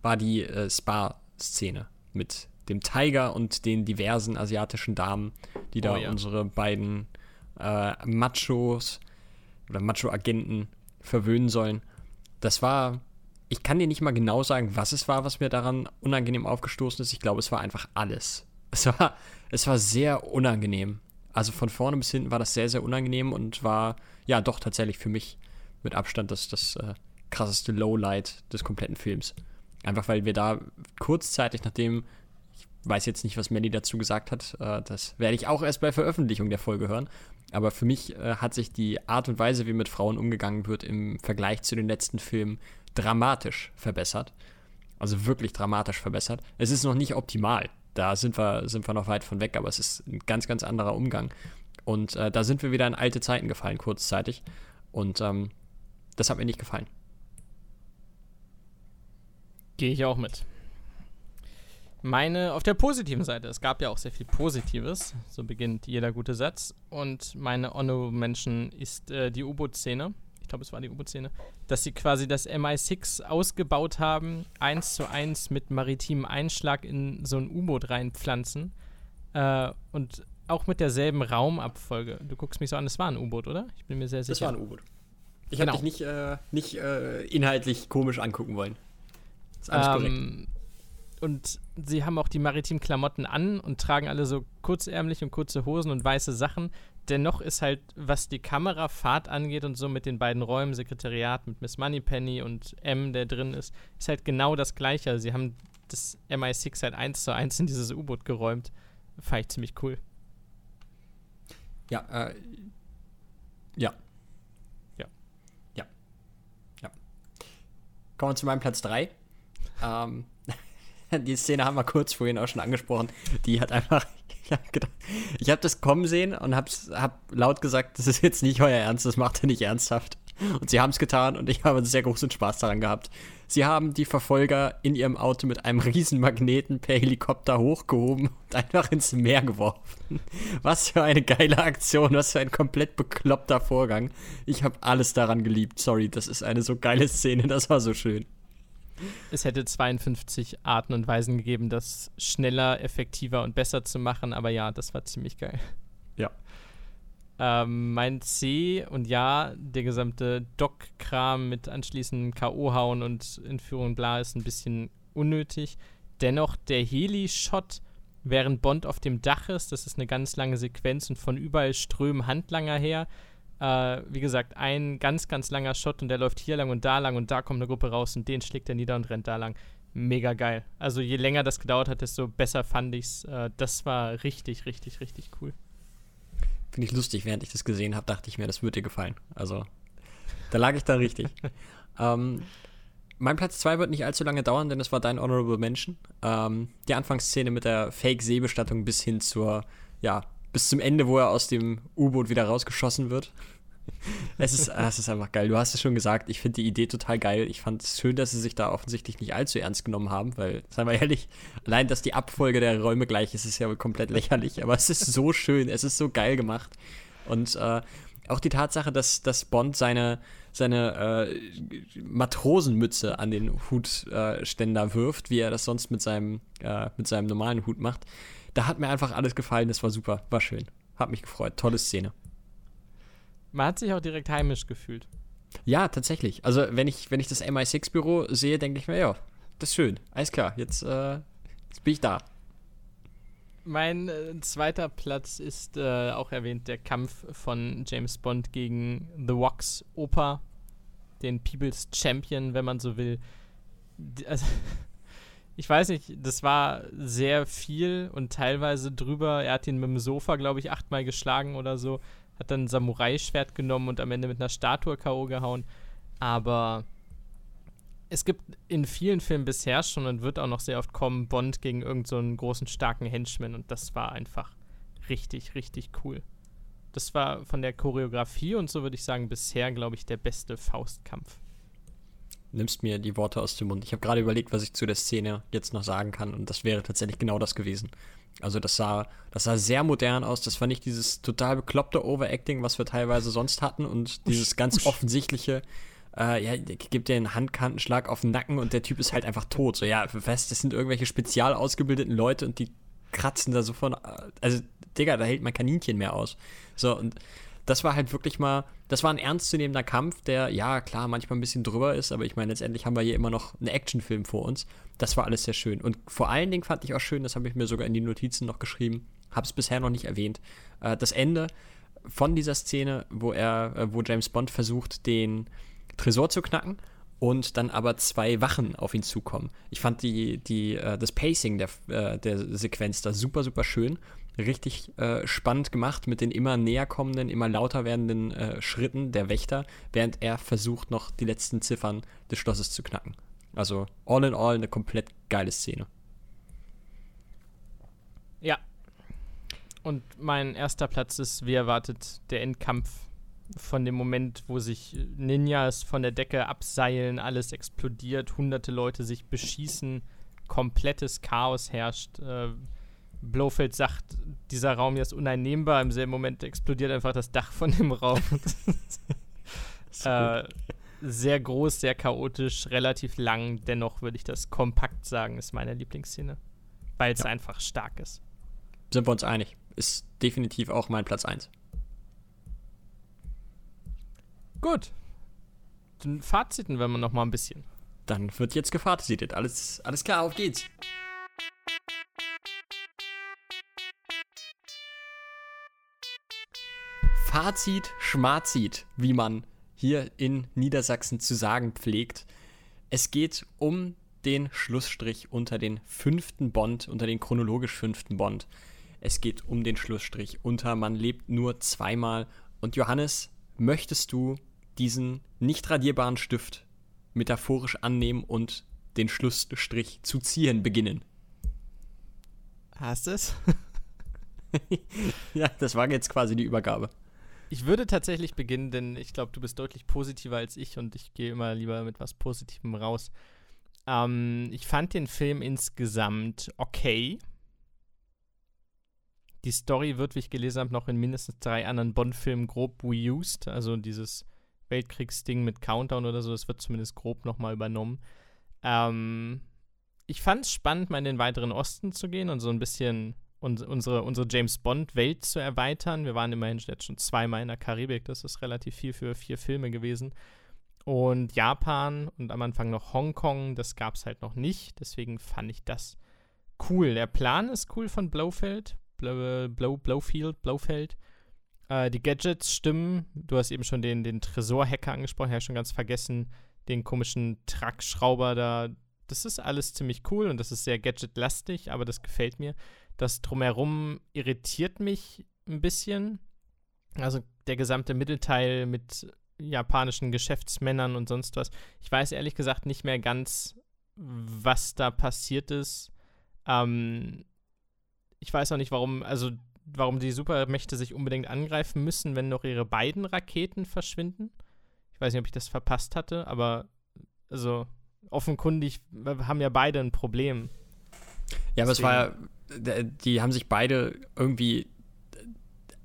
war die äh, Spa-Szene mit dem Tiger und den diversen asiatischen Damen, die da oh, ja. unsere beiden äh, Machos oder Macho-Agenten verwöhnen sollen. Das war, ich kann dir nicht mal genau sagen, was es war, was mir daran unangenehm aufgestoßen ist. Ich glaube, es war einfach alles. Es war, es war sehr unangenehm. Also von vorne bis hinten war das sehr, sehr unangenehm und war, ja, doch tatsächlich für mich mit Abstand das, das äh, krasseste Lowlight des kompletten Films. Einfach weil wir da kurzzeitig, nachdem, ich weiß jetzt nicht, was Melly dazu gesagt hat, äh, das werde ich auch erst bei Veröffentlichung der Folge hören, aber für mich äh, hat sich die Art und Weise, wie mit Frauen umgegangen wird, im Vergleich zu den letzten Filmen dramatisch verbessert. Also wirklich dramatisch verbessert. Es ist noch nicht optimal. Da sind wir, sind wir noch weit von weg, aber es ist ein ganz, ganz anderer Umgang. Und äh, da sind wir wieder in alte Zeiten gefallen, kurzzeitig. Und ähm, das hat mir nicht gefallen. Gehe ich auch mit. Meine, auf der positiven Seite, es gab ja auch sehr viel Positives, so beginnt jeder gute Satz. Und meine Honorable Mention ist äh, die U-Boot-Szene. Ich glaube, es war die U-Boot-Szene. Dass sie quasi das MI6 ausgebaut haben, eins zu eins mit maritimem Einschlag in so ein U-Boot reinpflanzen. Äh, und auch mit derselben Raumabfolge. Du guckst mich so an, es war ein U-Boot, oder? Ich bin mir sehr sicher. Es war ein U-Boot. Ich genau. habe dich nicht, äh, nicht äh, inhaltlich komisch angucken wollen. ist alles ähm, korrekt und sie haben auch die maritimen Klamotten an und tragen alle so kurzärmlich und kurze Hosen und weiße Sachen. Dennoch ist halt, was die Kamerafahrt angeht und so mit den beiden Räumen, Sekretariat mit Miss Moneypenny und M, der drin ist, ist halt genau das Gleiche. Also sie haben das MI6 halt eins zu eins in dieses U-Boot geräumt. Fand ich ziemlich cool. Ja, äh, ja. Ja. Ja. Ja. Kommen wir zu meinem Platz 3. Ähm, die Szene haben wir kurz vorhin auch schon angesprochen. Die hat einfach, ich habe hab das kommen sehen und habe hab laut gesagt, das ist jetzt nicht euer Ernst, das macht ihr nicht ernsthaft. Und sie haben es getan und ich habe sehr großen Spaß daran gehabt. Sie haben die Verfolger in ihrem Auto mit einem riesen Magneten per Helikopter hochgehoben und einfach ins Meer geworfen. Was für eine geile Aktion, was für ein komplett bekloppter Vorgang. Ich habe alles daran geliebt. Sorry, das ist eine so geile Szene, das war so schön. Es hätte 52 Arten und Weisen gegeben, das schneller, effektiver und besser zu machen, aber ja, das war ziemlich geil. Ja. Ähm, mein C und ja, der gesamte Doc-Kram mit anschließendem K.O.-Hauen und Entführung bla ist ein bisschen unnötig. Dennoch der Heli-Shot, während Bond auf dem Dach ist, das ist eine ganz lange Sequenz und von überall strömen Handlanger her. Äh, wie gesagt, ein ganz, ganz langer Shot und der läuft hier lang und da lang und da kommt eine Gruppe raus und den schlägt er nieder und rennt da lang. Mega geil. Also je länger das gedauert hat, desto besser fand ich's. Äh, das war richtig, richtig, richtig cool. Finde ich lustig, während ich das gesehen habe, dachte ich mir, das würde dir gefallen. Also, da lag ich da richtig. ähm, mein Platz 2 wird nicht allzu lange dauern, denn es war dein Honorable Mention. Ähm, die Anfangsszene mit der Fake-Seebestattung bis hin zur, ja, bis zum Ende, wo er aus dem U-Boot wieder rausgeschossen wird. es, ist, ah, es ist einfach geil. Du hast es schon gesagt, ich finde die Idee total geil. Ich fand es schön, dass sie sich da offensichtlich nicht allzu ernst genommen haben, weil, seien wir ehrlich, allein, dass die Abfolge der Räume gleich ist, ist ja komplett lächerlich. Aber es ist so schön, es ist so geil gemacht. Und äh, auch die Tatsache, dass, dass Bond seine, seine äh, Matrosenmütze an den Hutständer äh, wirft, wie er das sonst mit seinem, äh, mit seinem normalen Hut macht, da hat mir einfach alles gefallen. Das war super, war schön. Hat mich gefreut. Tolle Szene. Man hat sich auch direkt heimisch gefühlt. Ja, tatsächlich. Also, wenn ich, wenn ich das MI6-Büro sehe, denke ich mir, ja, das ist schön. Alles klar, jetzt, äh, jetzt bin ich da. Mein äh, zweiter Platz ist äh, auch erwähnt der Kampf von James Bond gegen The Wax Opa, den People's Champion, wenn man so will. Also, ich weiß nicht, das war sehr viel und teilweise drüber. Er hat ihn mit dem Sofa, glaube ich, achtmal geschlagen oder so hat dann ein Samurai-Schwert genommen und am Ende mit einer Statue K.O. gehauen. Aber es gibt in vielen Filmen bisher schon und wird auch noch sehr oft kommen, Bond gegen irgendeinen so großen, starken Henchman und das war einfach richtig, richtig cool. Das war von der Choreografie und so würde ich sagen, bisher, glaube ich, der beste Faustkampf. Nimmst mir die Worte aus dem Mund. Ich habe gerade überlegt, was ich zu der Szene jetzt noch sagen kann und das wäre tatsächlich genau das gewesen. Also das sah, das sah sehr modern aus. Das war nicht dieses total bekloppte Overacting, was wir teilweise sonst hatten und dieses ganz offensichtliche, äh, ja, gibt dir einen Handkantenschlag auf den Nacken und der Typ ist halt einfach tot. So, ja, was, das sind irgendwelche spezial ausgebildeten Leute und die kratzen da so von, also, Digga, da hält mein Kaninchen mehr aus. So, und das war halt wirklich mal, das war ein ernstzunehmender Kampf, der, ja, klar, manchmal ein bisschen drüber ist, aber ich meine, letztendlich haben wir hier immer noch einen Actionfilm vor uns. Das war alles sehr schön. Und vor allen Dingen fand ich auch schön, das habe ich mir sogar in die Notizen noch geschrieben, habe es bisher noch nicht erwähnt, äh, das Ende von dieser Szene, wo er, äh, wo James Bond versucht, den Tresor zu knacken und dann aber zwei Wachen auf ihn zukommen. Ich fand die, die, äh, das Pacing der, äh, der Sequenz da super, super schön richtig äh, spannend gemacht mit den immer näher kommenden, immer lauter werdenden äh, Schritten der Wächter, während er versucht, noch die letzten Ziffern des Schlosses zu knacken. Also all in all eine komplett geile Szene. Ja. Und mein erster Platz ist, wie erwartet, der Endkampf von dem Moment, wo sich Ninjas von der Decke abseilen, alles explodiert, hunderte Leute sich beschießen, komplettes Chaos herrscht. Äh, Blofeld sagt, dieser Raum hier ist uneinnehmbar. Im selben Moment explodiert einfach das Dach von dem Raum. äh, sehr groß, sehr chaotisch, relativ lang. Dennoch würde ich das kompakt sagen, ist meine Lieblingsszene. Weil es ja. einfach stark ist. Sind wir uns einig. Ist definitiv auch mein Platz 1. Gut. Dann Faziten wenn wir noch mal ein bisschen. Dann wird jetzt gefazitet. Alles, alles klar, auf geht's. Fazit, Schmarzit, wie man hier in Niedersachsen zu sagen pflegt. Es geht um den Schlussstrich unter den fünften Bond, unter den chronologisch fünften Bond. Es geht um den Schlussstrich unter Man lebt nur zweimal. Und Johannes, möchtest du diesen nicht radierbaren Stift metaphorisch annehmen und den Schlussstrich zu ziehen beginnen? Hast es? ja, das war jetzt quasi die Übergabe. Ich würde tatsächlich beginnen, denn ich glaube, du bist deutlich positiver als ich und ich gehe immer lieber mit was Positivem raus. Ähm, ich fand den Film insgesamt okay. Die Story wird, wie ich gelesen habe, noch in mindestens drei anderen Bond-Filmen grob reused. Also dieses Weltkriegsding mit Countdown oder so, das wird zumindest grob nochmal übernommen. Ähm, ich fand es spannend, mal in den weiteren Osten zu gehen und so ein bisschen uns, unsere, unsere James Bond-Welt zu erweitern. Wir waren immerhin jetzt schon zweimal in der Karibik, das ist relativ viel für vier Filme gewesen. Und Japan und am Anfang noch Hongkong, das gab es halt noch nicht. Deswegen fand ich das cool. Der Plan ist cool von Blowfeld, Blow, Blow, Blowfield, Blowfeld. Äh, die Gadgets stimmen. Du hast eben schon den, den Tresor-Hacker angesprochen, ich habe schon ganz vergessen, den komischen Truckschrauber da. Das ist alles ziemlich cool und das ist sehr gadgetlastig, aber das gefällt mir. Das drumherum irritiert mich ein bisschen. Also der gesamte Mittelteil mit japanischen Geschäftsmännern und sonst was. Ich weiß ehrlich gesagt nicht mehr ganz, was da passiert ist. Ähm, ich weiß auch nicht, warum, also warum die Supermächte sich unbedingt angreifen müssen, wenn noch ihre beiden Raketen verschwinden. Ich weiß nicht, ob ich das verpasst hatte, aber also offenkundig haben ja beide ein Problem. Ja, aber Deswegen. es war ja, die haben sich beide irgendwie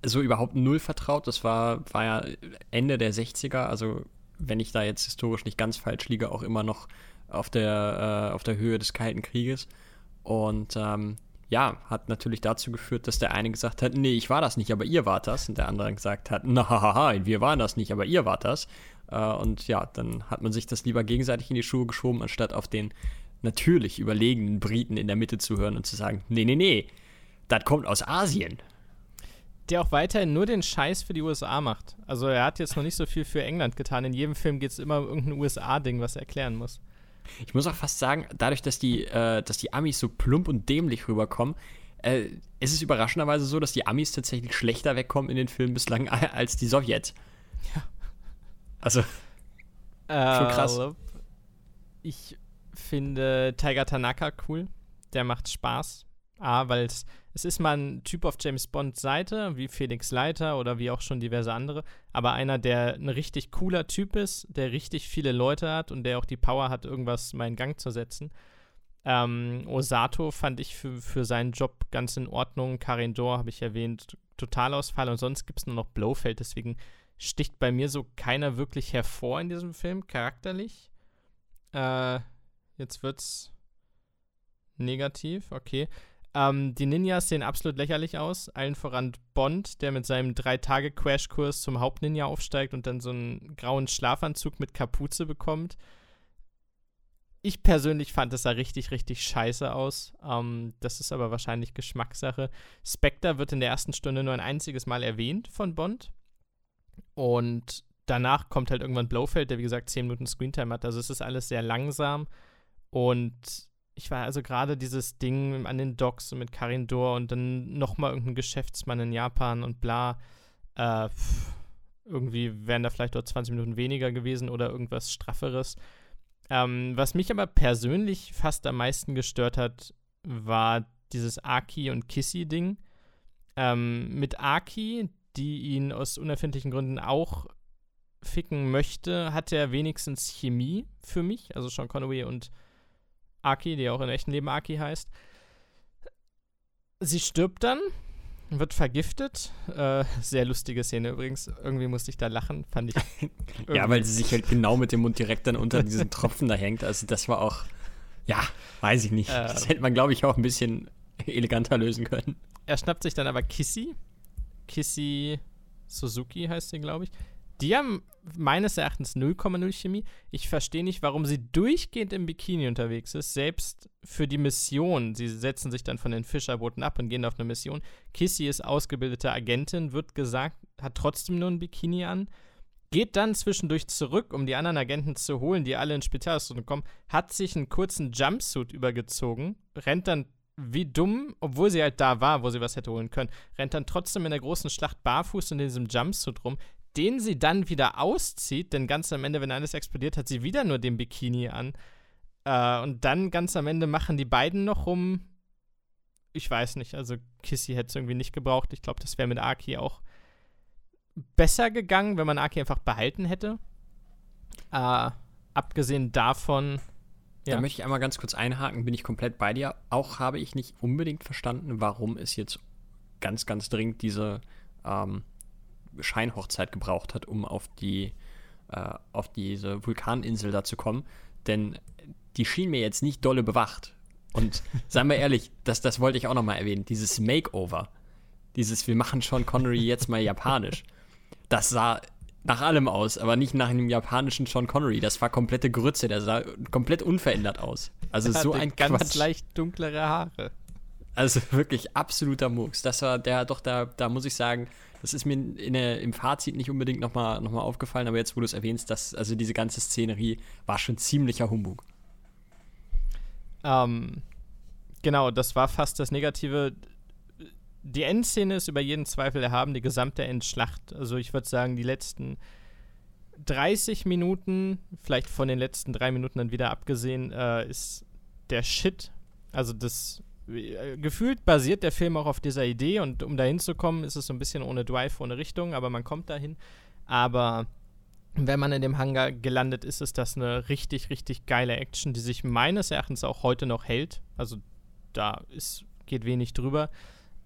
so überhaupt null vertraut. Das war, war ja Ende der 60er, also wenn ich da jetzt historisch nicht ganz falsch liege, auch immer noch auf der, äh, auf der Höhe des Kalten Krieges. Und ähm, ja, hat natürlich dazu geführt, dass der eine gesagt hat, nee, ich war das nicht, aber ihr wart das. Und der andere gesagt hat, na wir waren das nicht, aber ihr wart das. Äh, und ja, dann hat man sich das lieber gegenseitig in die Schuhe geschoben, anstatt auf den natürlich überlegenen Briten in der Mitte zu hören und zu sagen, nee, nee, nee, das kommt aus Asien der auch weiterhin nur den Scheiß für die USA macht. Also er hat jetzt noch nicht so viel für England getan. In jedem Film geht es immer um irgendein USA-Ding, was er erklären muss. Ich muss auch fast sagen, dadurch, dass die, äh, dass die Amis so plump und dämlich rüberkommen, äh, ist es überraschenderweise so, dass die Amis tatsächlich schlechter wegkommen in den Filmen bislang als die Sowjets. Ja. Also, äh, schon krass. Ich finde Tiger Tanaka cool. Der macht Spaß. A, weil es ist mal ein Typ auf James Bonds Seite, wie Felix Leiter oder wie auch schon diverse andere, aber einer, der ein richtig cooler Typ ist, der richtig viele Leute hat und der auch die Power hat, irgendwas mal in Gang zu setzen. Ähm, Osato fand ich für, für seinen Job ganz in Ordnung. Karin Dor habe ich erwähnt, Totalausfall und sonst gibt es nur noch Blowfeld, deswegen sticht bei mir so keiner wirklich hervor in diesem Film, charakterlich. Äh, jetzt wird's negativ, okay. Ähm, die Ninjas sehen absolut lächerlich aus. Allen voran Bond, der mit seinem Drei-Tage-Crashkurs zum Hauptninja aufsteigt und dann so einen grauen Schlafanzug mit Kapuze bekommt. Ich persönlich fand, es sah richtig, richtig scheiße aus. Ähm, das ist aber wahrscheinlich Geschmackssache. Spectre wird in der ersten Stunde nur ein einziges Mal erwähnt von Bond. Und danach kommt halt irgendwann Blowfeld, der wie gesagt 10 Minuten Screentime hat. Also es ist alles sehr langsam. Und ich war also gerade dieses Ding an den Docks mit Karin Dor und dann nochmal irgendein Geschäftsmann in Japan und bla. Äh, irgendwie wären da vielleicht dort 20 Minuten weniger gewesen oder irgendwas Strafferes. Ähm, was mich aber persönlich fast am meisten gestört hat, war dieses Aki und Kissy-Ding. Ähm, mit Aki, die ihn aus unerfindlichen Gründen auch ficken möchte, hat er wenigstens Chemie für mich. Also Sean Connery und Aki, die auch im echten Leben Aki heißt. Sie stirbt dann, wird vergiftet. Äh, sehr lustige Szene übrigens. Irgendwie musste ich da lachen, fand ich. ja, weil sie sich halt genau mit dem Mund direkt dann unter diesen Tropfen da hängt. Also das war auch, ja, weiß ich nicht. Äh, das hätte man, glaube ich, auch ein bisschen eleganter lösen können. Er schnappt sich dann aber Kissy. Kissy Suzuki heißt sie, glaube ich. Die haben meines Erachtens 0,0 Chemie. Ich verstehe nicht, warum sie durchgehend im Bikini unterwegs ist, selbst für die Mission. Sie setzen sich dann von den Fischerbooten ab und gehen auf eine Mission. Kissy ist ausgebildete Agentin, wird gesagt, hat trotzdem nur ein Bikini an. Geht dann zwischendurch zurück, um die anderen Agenten zu holen, die alle in Spezialausrüstung kommen, hat sich einen kurzen Jumpsuit übergezogen, rennt dann wie dumm, obwohl sie halt da war, wo sie was hätte holen können, rennt dann trotzdem in der großen Schlacht barfuß in diesem Jumpsuit rum, den sie dann wieder auszieht, denn ganz am Ende, wenn alles explodiert, hat sie wieder nur den Bikini an. Äh, und dann ganz am Ende machen die beiden noch rum. Ich weiß nicht, also Kissy hätte es irgendwie nicht gebraucht. Ich glaube, das wäre mit Aki auch besser gegangen, wenn man Aki einfach behalten hätte. Äh, abgesehen davon. Ja. Da möchte ich einmal ganz kurz einhaken, bin ich komplett bei dir. Auch habe ich nicht unbedingt verstanden, warum es jetzt ganz, ganz dringend diese ähm, Scheinhochzeit gebraucht hat, um auf die äh, auf diese Vulkaninsel da zu kommen. Denn die schien mir jetzt nicht dolle bewacht. Und seien wir ehrlich, das, das wollte ich auch nochmal erwähnen, dieses Makeover, dieses wir machen Sean Connery jetzt mal japanisch, das sah nach allem aus, aber nicht nach einem japanischen Sean Connery. Das war komplette Grütze, der sah komplett unverändert aus. Also so ein ganz Quatsch. leicht dunklere Haare. Also wirklich absoluter Murks. Das war der doch da, da muss ich sagen, das ist mir der, im Fazit nicht unbedingt nochmal noch mal aufgefallen, aber jetzt, wo du es erwähnst, dass, also diese ganze Szenerie war schon ziemlicher Humbug. Ähm, genau, das war fast das Negative. Die Endszene ist über jeden Zweifel erhaben, die gesamte Endschlacht. Also ich würde sagen, die letzten 30 Minuten, vielleicht von den letzten drei Minuten dann wieder abgesehen, äh, ist der Shit. Also das gefühlt basiert der Film auch auf dieser Idee und um dahin zu kommen, ist es so ein bisschen ohne Drive, ohne Richtung, aber man kommt dahin. Aber wenn man in dem Hangar gelandet ist, ist das eine richtig, richtig geile Action, die sich meines Erachtens auch heute noch hält. Also da ist, geht wenig drüber.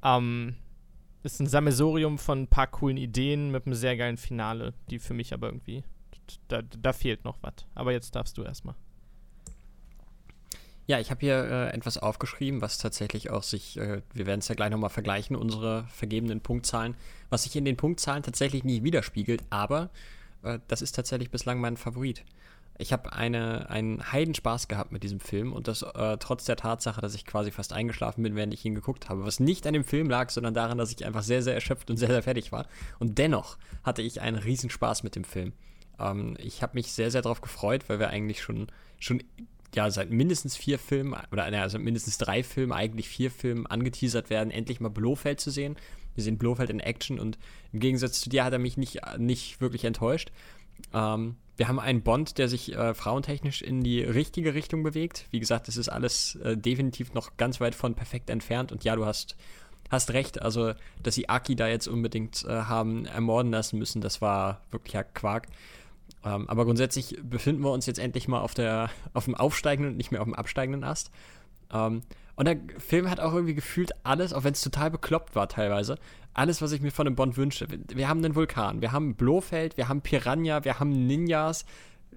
Ähm, ist ein Sammelsurium von ein paar coolen Ideen mit einem sehr geilen Finale, die für mich aber irgendwie, da, da fehlt noch was. Aber jetzt darfst du erstmal. Ja, ich habe hier äh, etwas aufgeschrieben, was tatsächlich auch sich, äh, wir werden es ja gleich nochmal vergleichen, unsere vergebenen Punktzahlen, was sich in den Punktzahlen tatsächlich nie widerspiegelt, aber äh, das ist tatsächlich bislang mein Favorit. Ich habe eine, einen Heidenspaß gehabt mit diesem Film und das äh, trotz der Tatsache, dass ich quasi fast eingeschlafen bin, während ich ihn geguckt habe. Was nicht an dem Film lag, sondern daran, dass ich einfach sehr, sehr erschöpft und sehr, sehr fertig war. Und dennoch hatte ich einen Riesenspaß mit dem Film. Ähm, ich habe mich sehr, sehr darauf gefreut, weil wir eigentlich schon, schon ja, seit mindestens vier Filmen, oder also mindestens drei Filmen, eigentlich vier Filmen angeteasert werden, endlich mal Blofeld zu sehen. Wir sehen Blofeld in Action und im Gegensatz zu dir hat er mich nicht, nicht wirklich enttäuscht. Ähm, wir haben einen Bond, der sich äh, frauentechnisch in die richtige Richtung bewegt. Wie gesagt, das ist alles äh, definitiv noch ganz weit von perfekt entfernt. Und ja, du hast, hast recht. Also, dass sie Aki da jetzt unbedingt äh, haben ermorden lassen müssen, das war wirklicher Quark. Ähm, aber grundsätzlich befinden wir uns jetzt endlich mal auf, der, auf dem aufsteigenden und nicht mehr auf dem absteigenden Ast. Ähm, und der Film hat auch irgendwie gefühlt alles, auch wenn es total bekloppt war teilweise, alles, was ich mir von einem Bond wünsche. Wir haben einen Vulkan, wir haben Blofeld, wir haben Piranha, wir haben Ninjas.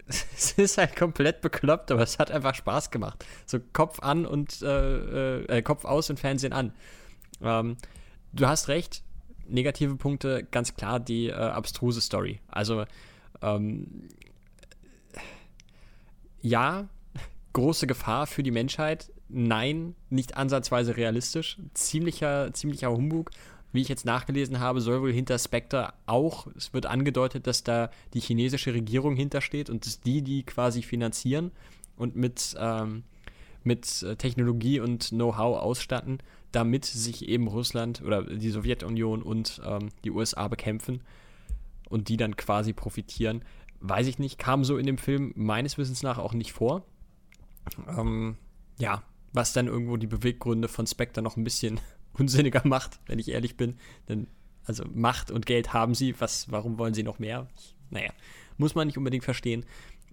Es ist halt komplett bekloppt, aber es hat einfach Spaß gemacht. So Kopf an und äh, äh, Kopf aus und Fernsehen an. Ähm, du hast recht, negative Punkte, ganz klar die äh, abstruse Story. Also ähm, ja, große Gefahr für die Menschheit. Nein, nicht ansatzweise realistisch. Ziemlicher, ziemlicher Humbug. Wie ich jetzt nachgelesen habe, soll wohl hinter Spectre auch, es wird angedeutet, dass da die chinesische Regierung hintersteht und dass die die quasi finanzieren und mit, ähm, mit äh, Technologie und Know-how ausstatten, damit sich eben Russland oder die Sowjetunion und ähm, die USA bekämpfen und die dann quasi profitieren. Weiß ich nicht, kam so in dem Film meines Wissens nach auch nicht vor. Ähm, ja, was dann irgendwo die Beweggründe von Spectre noch ein bisschen unsinniger macht, wenn ich ehrlich bin. Denn, also Macht und Geld haben sie, was, warum wollen sie noch mehr? Ich, naja, muss man nicht unbedingt verstehen.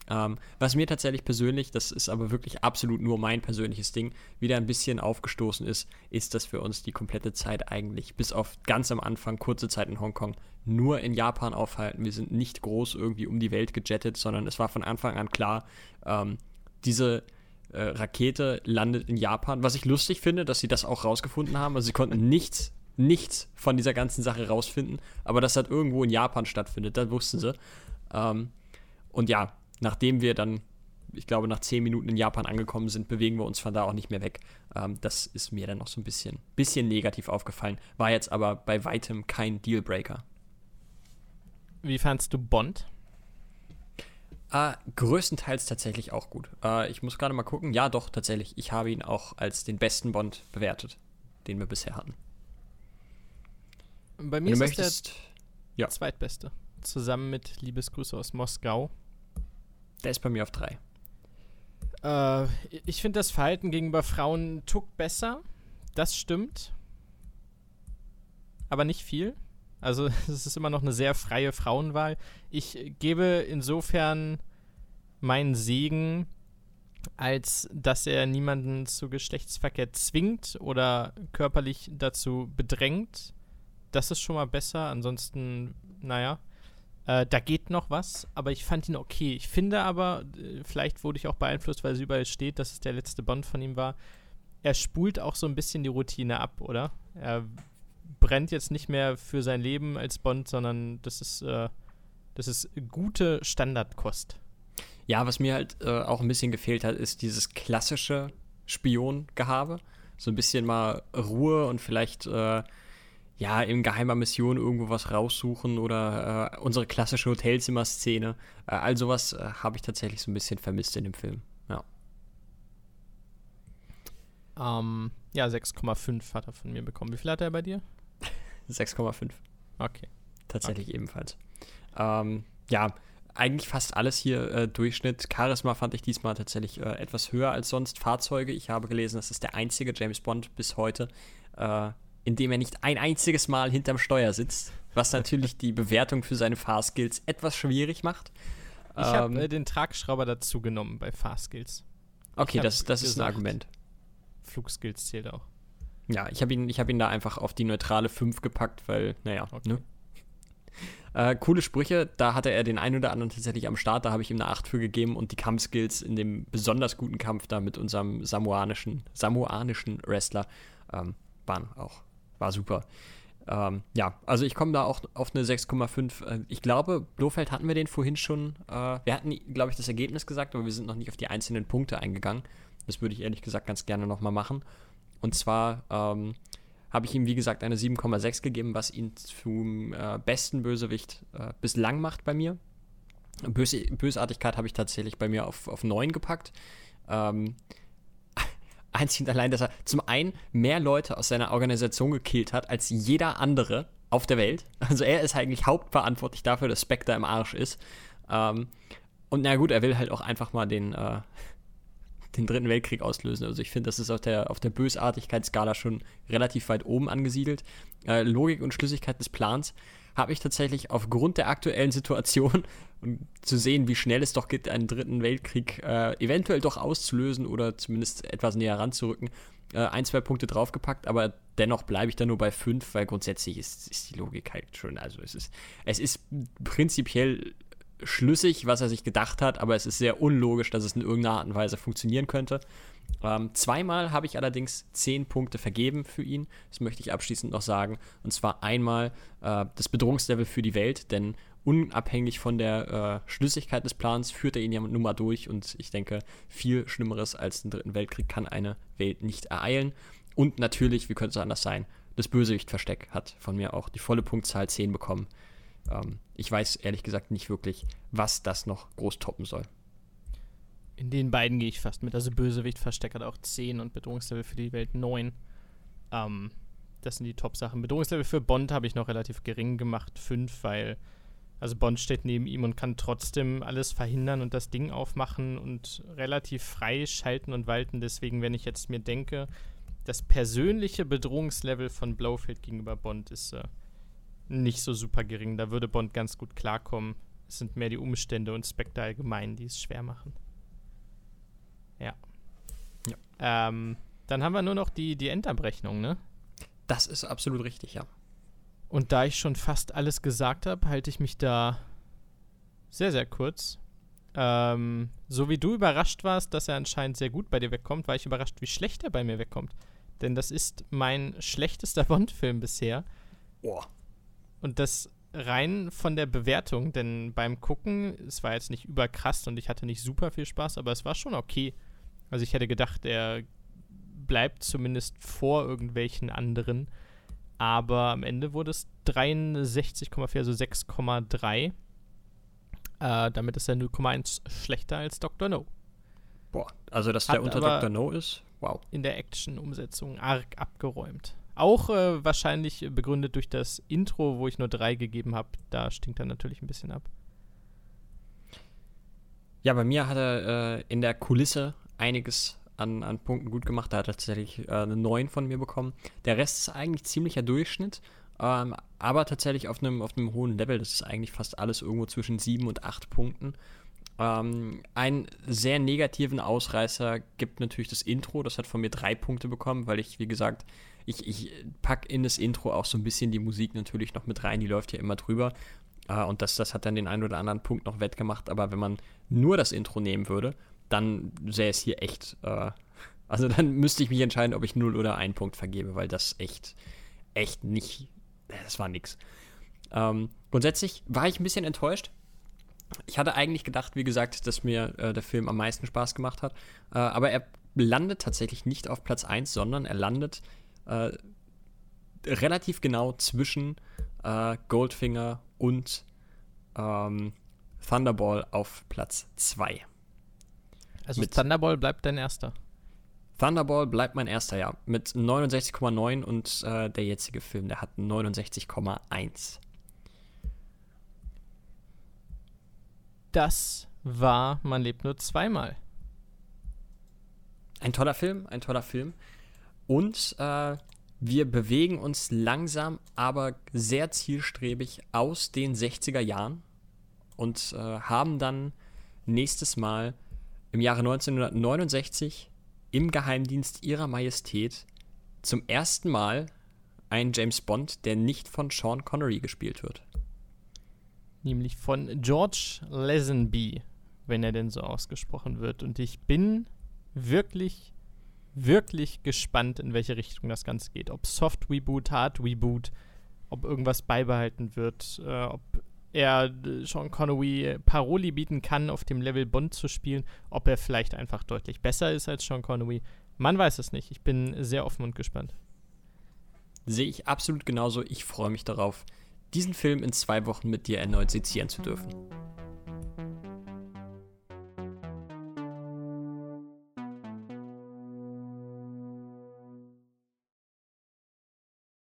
Ähm, was mir tatsächlich persönlich, das ist aber wirklich absolut nur mein persönliches Ding, wieder ein bisschen aufgestoßen ist, ist, dass wir uns die komplette Zeit eigentlich, bis auf ganz am Anfang, kurze Zeit in Hongkong, nur in Japan aufhalten. Wir sind nicht groß irgendwie um die Welt gejettet, sondern es war von Anfang an klar, ähm, diese äh, Rakete landet in Japan. Was ich lustig finde, dass sie das auch rausgefunden haben. Also sie konnten nichts, nichts von dieser ganzen Sache rausfinden, aber dass das irgendwo in Japan stattfindet, das wussten sie. Ähm, und ja, nachdem wir dann, ich glaube, nach zehn Minuten in Japan angekommen sind, bewegen wir uns von da auch nicht mehr weg. Ähm, das ist mir dann noch so ein bisschen, bisschen negativ aufgefallen. War jetzt aber bei weitem kein Dealbreaker. Wie fandst du Bond? Äh, größtenteils tatsächlich auch gut. Äh, ich muss gerade mal gucken. Ja, doch, tatsächlich. Ich habe ihn auch als den besten Bond bewertet, den wir bisher hatten. Bei mir Wenn ist möchtest, der ja. zweitbeste. Zusammen mit Liebesgrüße aus Moskau. Der ist bei mir auf drei. Äh, ich finde das Verhalten gegenüber Frauen tuckt besser. Das stimmt. Aber nicht viel. Also es ist immer noch eine sehr freie Frauenwahl. Ich gebe insofern meinen Segen, als dass er niemanden zu Geschlechtsverkehr zwingt oder körperlich dazu bedrängt. Das ist schon mal besser. Ansonsten, naja, äh, da geht noch was, aber ich fand ihn okay. Ich finde aber, äh, vielleicht wurde ich auch beeinflusst, weil es überall steht, dass es der letzte Bond von ihm war. er spult auch so ein bisschen die Routine ab, oder? Er brennt jetzt nicht mehr für sein Leben als Bond, sondern das ist, äh, das ist gute Standardkost. Ja, was mir halt äh, auch ein bisschen gefehlt hat, ist dieses klassische Spiongehabe. So ein bisschen mal Ruhe und vielleicht äh, ja in geheimer Mission irgendwo was raussuchen oder äh, unsere klassische Hotelzimmer-Szene. Äh, all sowas äh, habe ich tatsächlich so ein bisschen vermisst in dem Film. Ja. Ähm, ja, 6,5 hat er von mir bekommen. Wie viel hat er bei dir? 6,5. Okay. Tatsächlich okay. ebenfalls. Ähm, ja, eigentlich fast alles hier äh, Durchschnitt. Charisma fand ich diesmal tatsächlich äh, etwas höher als sonst. Fahrzeuge, ich habe gelesen, das ist der einzige James Bond bis heute, äh, in dem er nicht ein einziges Mal hinterm Steuer sitzt, was natürlich die Bewertung für seine Fahrskills etwas schwierig macht. Ich ähm, habe äh, den Tragschrauber dazu genommen bei Fahrskills. Okay, das, das ist ein Argument. Flugskills zählt auch. Ja, ich habe ihn, hab ihn da einfach auf die neutrale 5 gepackt, weil, naja, okay. ne? Äh, coole Sprüche, da hatte er den einen oder anderen tatsächlich am Start, da habe ich ihm eine 8 für gegeben und die Kampfskills in dem besonders guten Kampf da mit unserem samoanischen, samoanischen Wrestler ähm, waren auch, war super. Ähm, ja, also ich komme da auch auf eine 6,5. Äh, ich glaube, Blofeld hatten wir den vorhin schon. Äh, wir hatten, glaube ich, das Ergebnis gesagt, aber wir sind noch nicht auf die einzelnen Punkte eingegangen. Das würde ich ehrlich gesagt ganz gerne nochmal machen. Und zwar ähm, habe ich ihm, wie gesagt, eine 7,6 gegeben, was ihn zum äh, besten Bösewicht äh, bislang macht bei mir. Bös Bösartigkeit habe ich tatsächlich bei mir auf, auf 9 gepackt. Ähm, einzig und allein, dass er zum einen mehr Leute aus seiner Organisation gekillt hat als jeder andere auf der Welt. Also er ist eigentlich hauptverantwortlich dafür, dass Spectre im Arsch ist. Ähm, und na gut, er will halt auch einfach mal den, äh, den Dritten Weltkrieg auslösen. Also ich finde, das ist auf der, auf der Bösartigkeitsskala schon relativ weit oben angesiedelt. Äh, Logik und Schlüssigkeit des Plans habe ich tatsächlich aufgrund der aktuellen Situation und zu sehen, wie schnell es doch geht, einen Dritten Weltkrieg äh, eventuell doch auszulösen oder zumindest etwas näher ranzurücken, äh, ein, zwei Punkte draufgepackt, aber dennoch bleibe ich da nur bei fünf, weil grundsätzlich ist, ist die Logik halt schon, also es ist, es ist prinzipiell schlüssig, was er sich gedacht hat, aber es ist sehr unlogisch, dass es in irgendeiner Art und Weise funktionieren könnte. Ähm, zweimal habe ich allerdings zehn Punkte vergeben für ihn. Das möchte ich abschließend noch sagen. Und zwar einmal äh, das Bedrohungslevel für die Welt, denn unabhängig von der äh, Schlüssigkeit des Plans führt er ihn ja nun mal durch. Und ich denke, viel Schlimmeres als den Dritten Weltkrieg kann eine Welt nicht ereilen. Und natürlich, wie könnte es anders sein, das Bösewicht-Versteck hat von mir auch die volle Punktzahl 10 bekommen. Ähm, ich weiß ehrlich gesagt nicht wirklich, was das noch groß toppen soll. In den beiden gehe ich fast mit. Also Bösewicht versteckt auch 10 und Bedrohungslevel für die Welt 9. Ähm, das sind die Top-Sachen. Bedrohungslevel für Bond habe ich noch relativ gering gemacht, 5, weil also Bond steht neben ihm und kann trotzdem alles verhindern und das Ding aufmachen und relativ frei schalten und walten. Deswegen, wenn ich jetzt mir denke, das persönliche Bedrohungslevel von Blowfield gegenüber Bond ist äh, nicht so super gering. Da würde Bond ganz gut klarkommen. Es sind mehr die Umstände und Spectre allgemein, die es schwer machen. Ja. ja. Ähm, dann haben wir nur noch die, die Endabrechnung, ne? Das ist absolut richtig, ja. Und da ich schon fast alles gesagt habe, halte ich mich da sehr, sehr kurz. Ähm, so wie du überrascht warst, dass er anscheinend sehr gut bei dir wegkommt, war ich überrascht, wie schlecht er bei mir wegkommt. Denn das ist mein schlechtester Bond-Film bisher. Boah. Und das rein von der Bewertung, denn beim Gucken, es war jetzt nicht überkrass und ich hatte nicht super viel Spaß, aber es war schon okay. Also ich hätte gedacht, er bleibt zumindest vor irgendwelchen anderen. Aber am Ende wurde es 63,4, also 6,3. Äh, damit ist er 0,1 schlechter als Dr. No. Boah, also dass Hat der unter Dr. No ist, wow. In der Action-Umsetzung arg abgeräumt. Auch äh, wahrscheinlich begründet durch das Intro, wo ich nur drei gegeben habe. Da stinkt er natürlich ein bisschen ab. Ja, bei mir hat er äh, in der Kulisse einiges an, an Punkten gut gemacht. Da hat er tatsächlich äh, eine 9 von mir bekommen. Der Rest ist eigentlich ziemlicher Durchschnitt, ähm, aber tatsächlich auf einem auf hohen Level. Das ist eigentlich fast alles irgendwo zwischen 7 und 8 Punkten. Ähm, einen sehr negativen Ausreißer gibt natürlich das Intro. Das hat von mir drei Punkte bekommen, weil ich, wie gesagt, ich, ich packe in das Intro auch so ein bisschen die Musik natürlich noch mit rein, die läuft ja immer drüber. Uh, und das, das hat dann den einen oder anderen Punkt noch wettgemacht. Aber wenn man nur das Intro nehmen würde, dann sähe es hier echt uh, Also dann müsste ich mich entscheiden, ob ich 0 oder 1 Punkt vergebe, weil das echt, echt nicht, das war nix. Ähm, grundsätzlich war ich ein bisschen enttäuscht. Ich hatte eigentlich gedacht, wie gesagt, dass mir äh, der Film am meisten Spaß gemacht hat. Äh, aber er landet tatsächlich nicht auf Platz 1, sondern er landet äh, relativ genau zwischen äh, Goldfinger und ähm, Thunderball auf Platz 2. Also Mit Thunderball bleibt dein erster. Thunderball bleibt mein erster, ja. Mit 69,9 und äh, der jetzige Film, der hat 69,1. Das war Man lebt nur zweimal. Ein toller Film, ein toller Film. Und äh, wir bewegen uns langsam, aber sehr zielstrebig aus den 60er Jahren und äh, haben dann nächstes Mal im Jahre 1969 im Geheimdienst ihrer Majestät zum ersten Mal einen James Bond, der nicht von Sean Connery gespielt wird. Nämlich von George Lazenby, wenn er denn so ausgesprochen wird. Und ich bin wirklich, wirklich gespannt, in welche Richtung das Ganze geht. Ob Soft Reboot, Hard Reboot, ob irgendwas beibehalten wird, äh, ob er äh, Sean Connery Paroli bieten kann, auf dem Level Bond zu spielen, ob er vielleicht einfach deutlich besser ist als Sean Connery. Man weiß es nicht. Ich bin sehr offen und gespannt. Sehe ich absolut genauso. Ich freue mich darauf, diesen Film in zwei Wochen mit dir erneut sezieren zu dürfen.